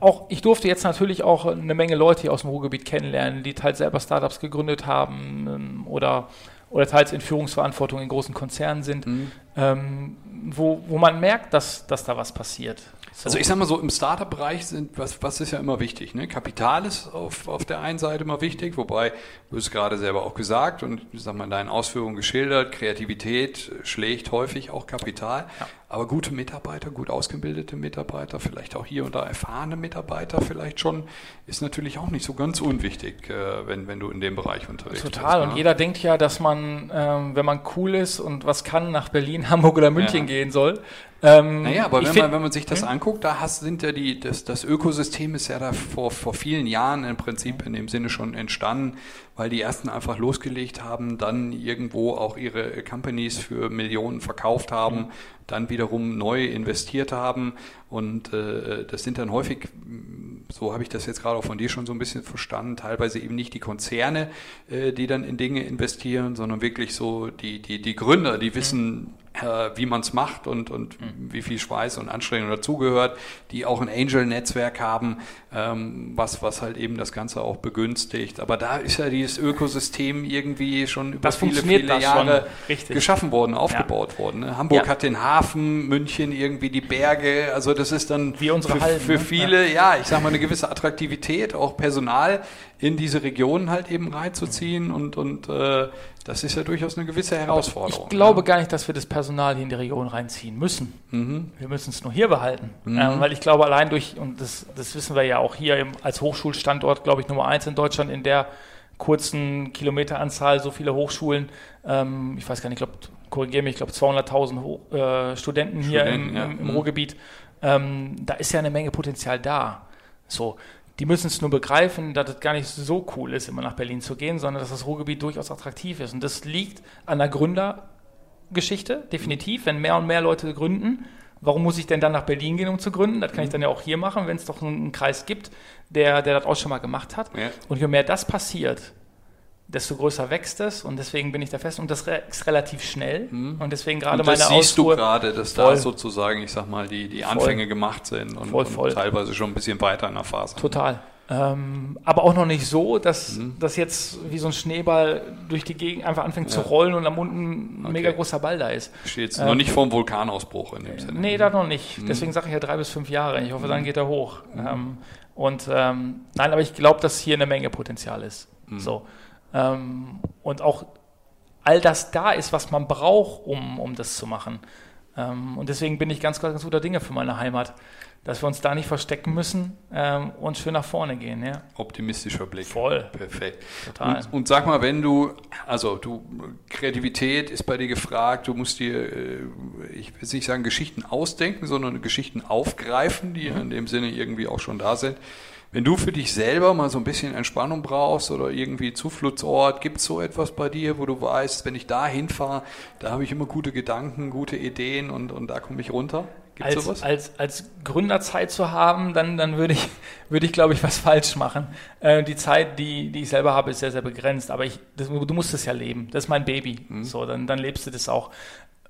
auch, ich durfte jetzt natürlich auch eine Menge Leute hier aus dem Ruhrgebiet kennenlernen, die teils selber Startups gegründet haben ähm, oder, oder teils in Führungsverantwortung in großen Konzernen sind, mhm. ähm, wo, wo man merkt, dass, dass da was passiert. So. Also ich sag mal so, im Startup-Bereich sind, was, was ist ja immer wichtig, ne? Kapital ist auf, auf der einen Seite immer wichtig, wobei, du hast gerade selber auch gesagt und ich sag mal in deinen Ausführungen geschildert, Kreativität schlägt häufig auch Kapital. Ja. Aber gute Mitarbeiter, gut ausgebildete Mitarbeiter, vielleicht auch hier und da erfahrene Mitarbeiter vielleicht schon, ist natürlich auch nicht so ganz unwichtig, äh, wenn, wenn du in dem Bereich unterwegs Total. bist. Total. Und ne? jeder denkt ja, dass man, ähm, wenn man cool ist und was kann, nach Berlin, Hamburg oder München ja. gehen soll. Ähm, naja, aber wenn man, wenn man sich das hm? anguckt, da hast, sind ja die, das, das Ökosystem ist ja da vor, vor vielen Jahren im Prinzip in dem Sinne schon entstanden, weil die ersten einfach losgelegt haben, dann irgendwo auch ihre Companies für Millionen verkauft haben, mhm. dann wiederum neu investiert haben und äh, das sind dann häufig, so habe ich das jetzt gerade auch von dir schon so ein bisschen verstanden, teilweise eben nicht die Konzerne, äh, die dann in Dinge investieren, sondern wirklich so die, die, die Gründer, die wissen, äh, wie man es macht und, und mhm. wie viel Schweiß und Anstrengung dazugehört, die auch ein Angel-Netzwerk haben, ähm, was, was halt eben das Ganze auch begünstigt. Aber da ist ja dieses Ökosystem irgendwie schon über das viele, viele Jahre geschaffen worden, aufgebaut ja. worden. Ne? Hamburg ja. hat den Hafen, München irgendwie die Berge, also das ist dann für, Hallen, für ne? viele, ja. ja, ich sag mal, eine gewisse Attraktivität, auch Personal in diese Regionen halt eben reinzuziehen und, und äh, das ist ja durchaus eine gewisse Herausforderung. Ich glaube ja. gar nicht, dass wir das Personal hier in die Region reinziehen müssen. Mhm. Wir müssen es nur hier behalten. Mhm. Ähm, weil ich glaube, allein durch, und das, das wissen wir ja auch hier im, als Hochschulstandort, glaube ich, Nummer eins in Deutschland in der kurzen Kilometeranzahl so viele Hochschulen. Ähm, ich weiß gar nicht, ich glaube, korrigiere mich, ich glaube 200.000 äh, Studenten hier Studenten, im, ja. im, im mhm. Ruhrgebiet. Ähm, da ist ja eine Menge Potenzial da. So, die müssen es nur begreifen, dass es gar nicht so cool ist, immer nach Berlin zu gehen, sondern dass das Ruhrgebiet durchaus attraktiv ist. Und das liegt an der Gründergeschichte, definitiv. Wenn mehr und mehr Leute gründen Warum muss ich denn dann nach Berlin gehen, um zu gründen? Das kann ich dann ja auch hier machen, wenn es doch einen Kreis gibt, der, der das auch schon mal gemacht hat. Ja. Und je mehr das passiert, desto größer wächst es und deswegen bin ich da fest und das ist relativ schnell und deswegen gerade Und das meine siehst du Ausruhe gerade, dass da Voll. sozusagen, ich sag mal, die, die Anfänge gemacht sind und, Voll, voll. und teilweise schon ein bisschen weiter in der Phase. total. Ähm, aber auch noch nicht so, dass Mhm. das jetzt wie so ein Schneeball durch die Gegend einfach anfängt zu Ja. rollen und am unten ein Okay. mega großer Ball da ist. Steht Ähm, noch nicht vor dem Vulkanausbruch in dem Sinne. Nee, da noch nicht. Mhm. Deswegen sage ich ja drei bis fünf Jahre. Ich hoffe, dann geht er hoch. Ähm, und ähm, nein, aber ich glaube, dass hier eine Menge Potenzial ist. Mhm. So. Ähm, und auch all das da ist, was man braucht, um, um das zu machen. Ähm, und deswegen bin ich ganz, ganz guter Dinge für meine Heimat, dass wir uns da nicht verstecken müssen ähm, und schön nach vorne gehen. Ja? Optimistischer Blick. Voll. Perfekt. Total. Und, und sag mal, wenn du, also du, Kreativität ist bei dir gefragt, du musst dir, äh, ich will nicht sagen Geschichten ausdenken, sondern Geschichten aufgreifen, die Mhm. in dem Sinne irgendwie auch schon da sind. Wenn du für dich selber mal so ein bisschen Entspannung brauchst oder irgendwie Zufluchtsort, gibt es so etwas bei dir, wo du weißt, wenn ich da hinfahre, da habe ich immer gute Gedanken, gute Ideen und, und da komme ich runter? Gibt es als, sowas? als, als Gründer Zeit zu haben, dann, dann würde ich, würde ich, glaube ich, was falsch machen. Äh, die Zeit, die, die ich selber habe, ist sehr, sehr begrenzt. Aber ich, das, du musst es ja leben. Das ist mein Baby. Mhm. So, dann, dann lebst du das auch.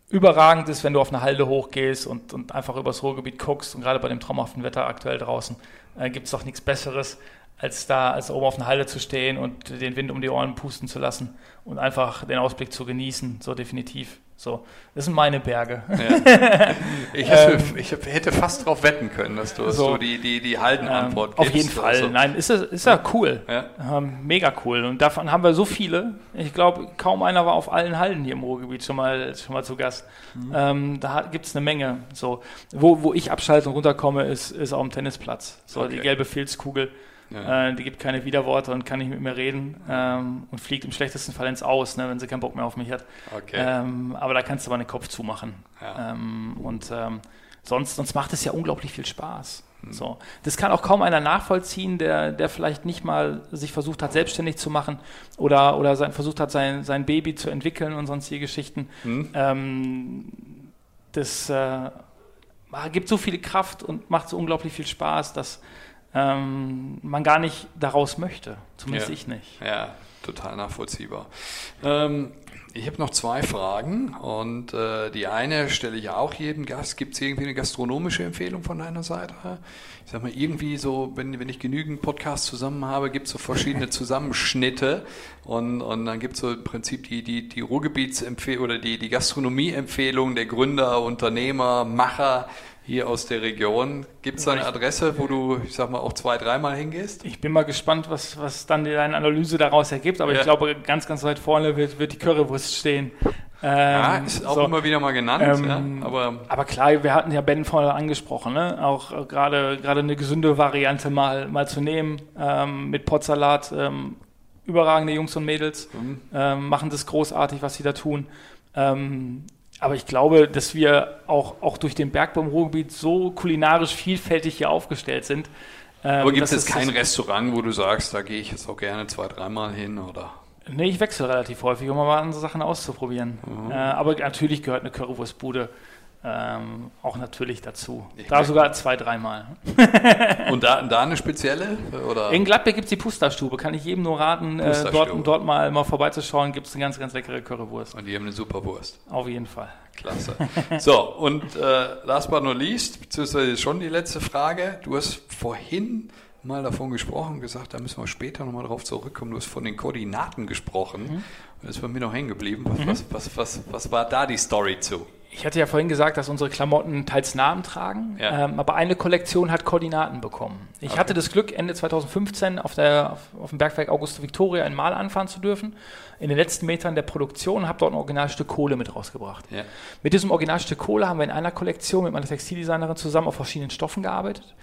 Überragend ist, wenn du auf eine Halde hochgehst und, und einfach übers Ruhrgebiet guckst und gerade bei dem traumhaften Wetter aktuell draußen äh, gibt es doch nichts Besseres, als da, als oben auf einer Halde zu stehen und den Wind um die Ohren pusten zu lassen und einfach den Ausblick zu genießen, so definitiv. So, das sind meine Berge. Ja. Ich, hätte, ich hätte fast darauf wetten können, dass du, dass So. du die, die, die Haldenantwort Ähm, auf gibst. jeden Fall. Also, Nein, ist, ist ja cool. Ja. Ähm, mega cool. Und davon haben wir so viele. Ich glaube, kaum einer war auf allen Halden hier im Ruhrgebiet schon mal, schon mal zu Gast. Mhm. Ähm, da gibt es eine Menge. So, wo, wo ich abschalte und runterkomme, ist, ist auf dem Tennisplatz. So, die Okay. gelbe Filzkugel. Ja. Äh, die gibt keine Widerworte und kann nicht mit mir reden ähm, und fliegt im schlechtesten Fall ins Aus, ne, wenn sie keinen Bock mehr auf mich hat. Okay. Ähm, aber da kannst du mal den Kopf zumachen. Ja. Ähm, und ähm, sonst, sonst macht es ja unglaublich viel Spaß. Mhm. So. Das kann auch kaum einer nachvollziehen, der, der vielleicht nicht mal sich versucht hat, selbstständig zu machen oder, oder sein, versucht hat, sein, sein Baby zu entwickeln und sonstige Geschichten. Hm? Ähm, das äh, gibt so viel Kraft und macht so unglaublich viel Spaß, dass ähm, man gar nicht daraus möchte. Zumindest Ja. ich nicht. Ja, total nachvollziehbar. Ähm, ich habe noch zwei Fragen und äh, die eine stelle ich auch jedem Gast. Gibt es irgendwie eine gastronomische Empfehlung von deiner Seite? Ich sag mal, irgendwie so, wenn, wenn ich genügend Podcasts zusammen habe, gibt es so verschiedene Zusammenschnitte und, und dann gibt es so im Prinzip die, die, die Ruhrgebietsempfehlung oder die, die Gastronomieempfehlung der Gründer, Unternehmer, Macher hier aus der Region. Gibt es da eine Adresse, wo du, ich sag mal, auch zwei, dreimal hingehst? Ich bin mal gespannt, was, was dann deine Analyse daraus ergibt, aber Ja. ich glaube, ganz, ganz weit vorne wird, wird die Currywurst stehen. Ähm, Ja, ist auch so. immer wieder mal genannt, Ähm, ja, aber Aber klar, wir hatten ja Ben vorher angesprochen, ne? auch äh, gerade gerade eine gesunde Variante mal, mal zu nehmen ähm, mit Potsalat. Ähm, überragende Jungs und Mädels Mhm. ähm, machen das großartig, was sie da tun. Aber ich glaube, dass wir auch, auch durch den Bergbau im Ruhrgebiet so kulinarisch vielfältig hier aufgestellt sind. ähm, aber gibt es es- kein Restaurant, wo du sagst, da gehe ich jetzt auch gerne zwei, dreimal hin oder? Nee, ich wechsle relativ häufig, um mal andere Sachen auszuprobieren. Mhm. Äh, aber natürlich gehört eine Currywurstbude ähm, auch natürlich dazu. Ich da sogar zwei, dreimal. Und da, da eine spezielle? Oder? In Gladbeck gibt es die Pusterstube. Kann ich jedem nur raten, äh, dort, dort mal, mal vorbeizuschauen. Gibt es eine ganz, ganz leckere Currywurst. Und die haben eine super Wurst. Auf jeden Fall. Klasse. So, und äh, last but not least, beziehungsweise schon die letzte Frage. Du hast vorhin mal davon gesprochen und gesagt, da müssen wir später nochmal drauf zurückkommen. Du hast von den Koordinaten gesprochen. Mhm. Das ist bei mir noch hängen geblieben. Was, was, was, was, was war da die Story zu? Ich hatte ja vorhin gesagt, dass unsere Klamotten teils Namen tragen, Ja. ähm, aber eine Kollektion hat Koordinaten bekommen. Ich Okay. hatte das Glück, Ende 2015 auf, der, auf, auf dem Bergwerk Auguste Victoria in Mal anfahren zu dürfen. In den letzten Metern der Produktion habe dort ein Originalstück Kohle mit rausgebracht. Ja. Mit diesem Originalstück Kohle haben wir in einer Kollektion mit meiner Textildesignerin zusammen auf verschiedenen Stoffen gearbeitet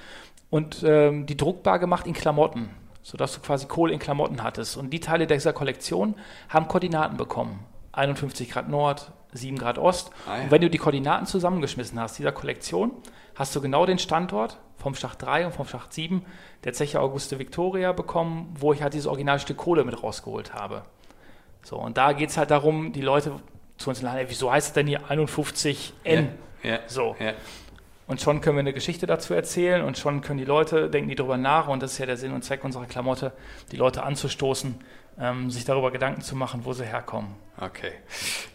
und ähm, die druckbar gemacht in Klamotten, sodass du quasi Kohle in Klamotten hattest. Und die Teile dieser Kollektion haben Koordinaten bekommen. 51 Grad Nord, 7 Grad Ost. Ah, ja. Und wenn du die Koordinaten zusammengeschmissen hast, dieser Kollektion, hast du genau den Standort vom Schacht 3 und vom Schacht 7 der Zeche Auguste Victoria bekommen, wo ich halt dieses Originalstück Kohle mit rausgeholt habe. So, und da geht es halt darum, die Leute zu uns zu sagen, wieso heißt es denn hier 51N? Ja. So. Ja. und schon können wir eine Geschichte dazu erzählen und schon können die Leute, denken die darüber nach und das ist ja der Sinn und Zweck unserer Klamotte, die Leute anzustoßen, ähm, sich darüber Gedanken zu machen, wo sie herkommen. Okay,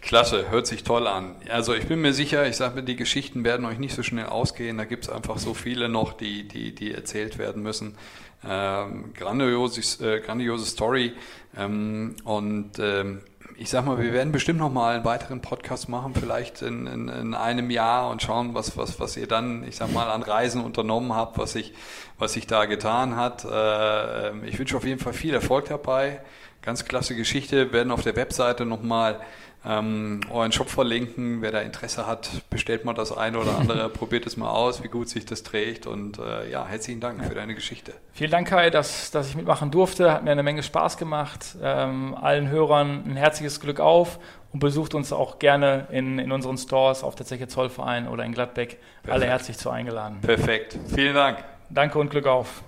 klasse, hört sich toll an. Also ich bin mir sicher, ich sage mir, die Geschichten werden euch nicht so schnell ausgehen. Da gibt es einfach so viele noch, die, die, die erzählt werden müssen. Ähm, grandiose, äh, grandiose Story. Ähm, und ähm, ich sag mal, wir werden bestimmt noch mal einen weiteren Podcast machen, vielleicht in, in, in, einem Jahr und schauen, was, was, was ihr dann, ich sag mal, an Reisen unternommen habt, was sich, was sich da getan hat. Äh, ich wünsche auf jeden Fall viel Erfolg dabei. Ganz klasse Geschichte. Wir werden auf der Webseite nochmal ähm, euren Shop verlinken. Wer da Interesse hat, bestellt mal das eine oder andere, probiert es mal aus, wie gut sich das trägt. Und äh, ja, herzlichen Dank für deine Geschichte. Vielen Dank, Kai, dass, dass ich mitmachen durfte. Hat mir eine Menge Spaß gemacht. Ähm, allen Hörern ein herzliches Glück auf und besucht uns auch gerne in, in unseren Stores auf der Zeche Zollverein oder in Gladbeck. Perfekt. Alle herzlich zu eingeladen. Perfekt. Vielen Dank. Danke und Glück auf.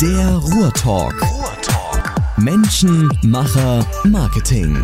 Der Ruhrtalk. Ruhrtalk. Menschen, Macher, Marketing.